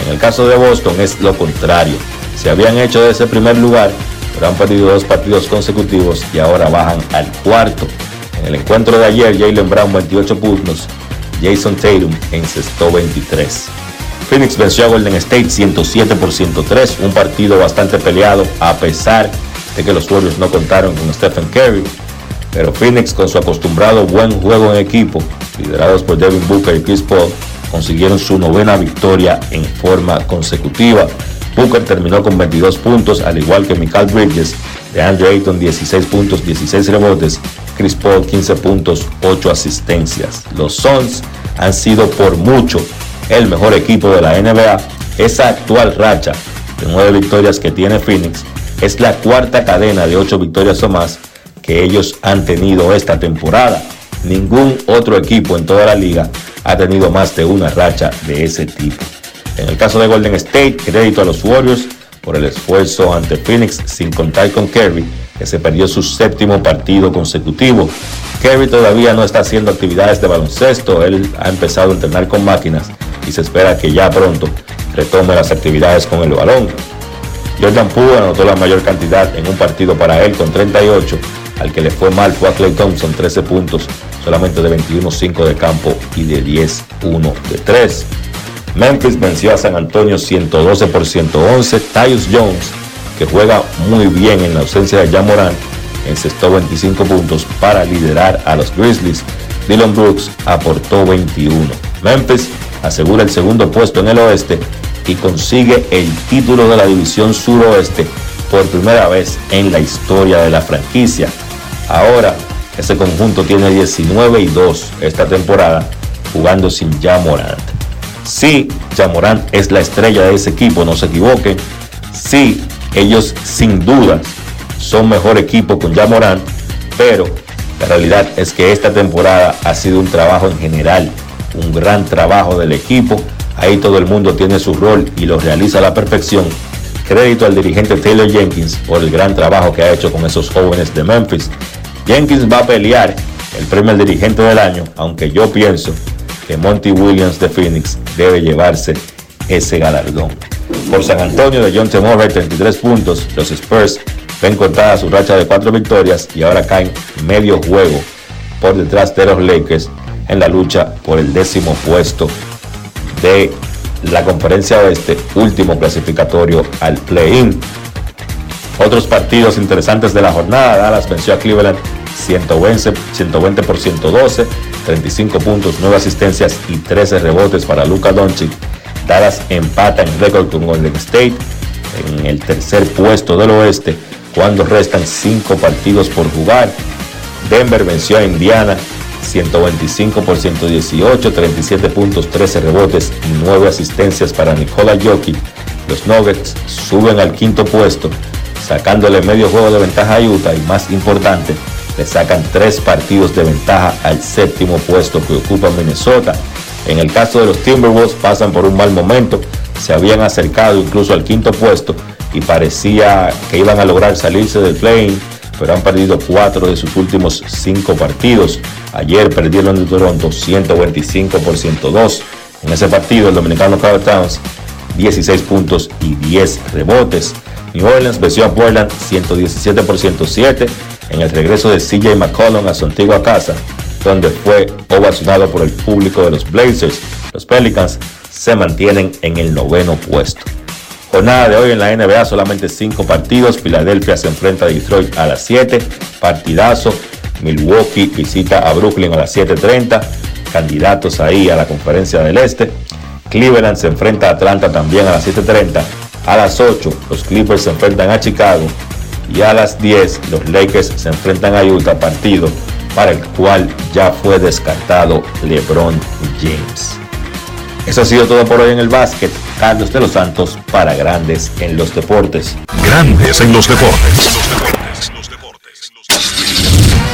En el caso de Boston es lo contrario. Se habían hecho de ese primer lugar, pero han perdido dos partidos consecutivos y ahora bajan al cuarto. En el encuentro de ayer, Jalen Brown 28 puntos, Jason Tatum encestó 23. Phoenix venció a Golden State 107 por 103, un partido bastante peleado a pesar de que los Warriors no contaron con Stephen Curry. Pero Phoenix con su acostumbrado buen juego en equipo, liderados por Devin Booker y Chris Paul, consiguieron su novena victoria en forma consecutiva. Booker terminó con 22 puntos, al igual que Michael Bridges, de Andrew Ayton 16 puntos, 16 rebotes, Chris Paul 15 puntos, 8 asistencias. Los Suns han sido por mucho el mejor equipo de la NBA. Esa actual racha de 9 victorias que tiene Phoenix es la cuarta cadena de 8 victorias o más que ellos han tenido esta temporada. Ningún otro equipo en toda la liga ha tenido más de una racha de ese tipo. En el caso de Golden State, crédito a los Warriors por el esfuerzo ante Phoenix sin contar con Kerry, que se perdió su séptimo partido consecutivo. Kerry todavía no está haciendo actividades de baloncesto, él ha empezado a entrenar con máquinas y se espera que ya pronto retome las actividades con el balón. Jordan Poole anotó la mayor cantidad en un partido para él con 38 al que le fue mal fue a Clay Thompson, 13 puntos, solamente de 21-5 de campo y de 10-1 de 3. Memphis venció a San Antonio 112 por 111. Tyus Jones, que juega muy bien en la ausencia de Jan Morant, encestó 25 puntos para liderar a los Grizzlies. Dylan Brooks aportó 21. Memphis asegura el segundo puesto en el oeste y consigue el título de la división suroeste por primera vez en la historia de la franquicia. Ahora, ese conjunto tiene 19 y 2 esta temporada jugando sin Jamorant. Sí, Jamorant es la estrella de ese equipo, no se equivoquen. Sí, ellos sin dudas son mejor equipo con Jamorant, pero la realidad es que esta temporada ha sido un trabajo en general, un gran trabajo del equipo. Ahí todo el mundo tiene su rol y lo realiza a la perfección. Crédito al dirigente Taylor Jenkins por el gran trabajo que ha hecho con esos jóvenes de Memphis. Jenkins va a pelear el premio al dirigente del año, aunque yo pienso que Monty Williams de Phoenix debe llevarse ese galardón. Por San Antonio de John T. Murray, 33 puntos, los Spurs ven cortada su racha de cuatro victorias y ahora caen medio juego por detrás de los Lakers en la lucha por el décimo puesto de la conferencia oeste, último clasificatorio al play-in. Otros partidos interesantes de la jornada, Dallas venció a Cleveland 120, 120 por 112, 35 puntos, 9 asistencias y 13 rebotes para Luka Doncic. Dallas empata en récord con Golden State en el tercer puesto del oeste cuando restan 5 partidos por jugar. Denver venció a Indiana 125 por 118, 37 puntos, 13 rebotes y 9 asistencias para Nikola Jokic. Los Nuggets suben al quinto puesto, sacándole medio juego de ventaja a Utah y más importante, le sacan tres partidos de ventaja al séptimo puesto que ocupa Minnesota. En el caso de los Timberwolves pasan por un mal momento, se habían acercado incluso al quinto puesto y parecía que iban a lograr salirse del play pero han perdido cuatro de sus últimos cinco partidos. Ayer perdieron de Toronto 125 por 102. En ese partido el dominicano Carl Towns 16 puntos y 10 rebotes. New Orleans venció a Portland 117 por 107 en el regreso de CJ McCollum a su antigua casa, donde fue ovacionado por el público de los Blazers. Los Pelicans se mantienen en el noveno puesto. Jornada de hoy en la NBA, solamente 5 partidos. Filadelfia se enfrenta a Detroit a las 7. Partidazo. Milwaukee visita a Brooklyn a las 7.30. Candidatos ahí a la conferencia del Este. Cleveland se enfrenta a Atlanta también a las 7.30. A las 8 los Clippers se enfrentan a Chicago. Y a las 10 los Lakers se enfrentan a Utah, partido para el cual ya fue descartado LeBron James. Eso ha sido todo por hoy en el básquet. Carlos de los Santos para Grandes en los Deportes. Grandes en los Deportes.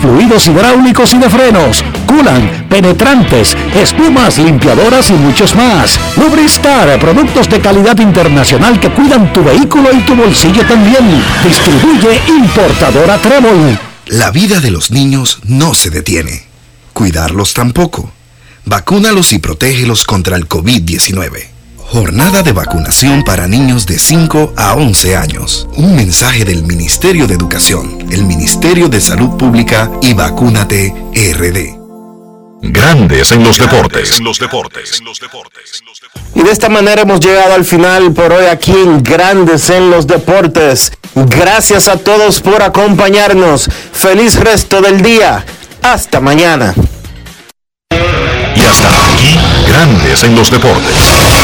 fluidos hidráulicos y de frenos. circulan, penetrantes, espumas, limpiadoras y muchos más. Lubristar, productos de calidad internacional que cuidan tu vehículo y tu bolsillo también. Distribuye importadora Trébol. La vida de los niños no se detiene. Cuidarlos tampoco. Vacúnalos y protégelos contra el COVID-19. Jornada de vacunación para niños de 5 a 11 años. Un mensaje del Ministerio de Educación, el Ministerio de Salud Pública y Vacúnate RD. Grandes en los deportes. Y de esta manera hemos llegado al final por hoy aquí en Grandes en los Deportes. Gracias a todos por acompañarnos. Feliz resto del día. Hasta mañana. Y hasta aquí, Grandes en los Deportes.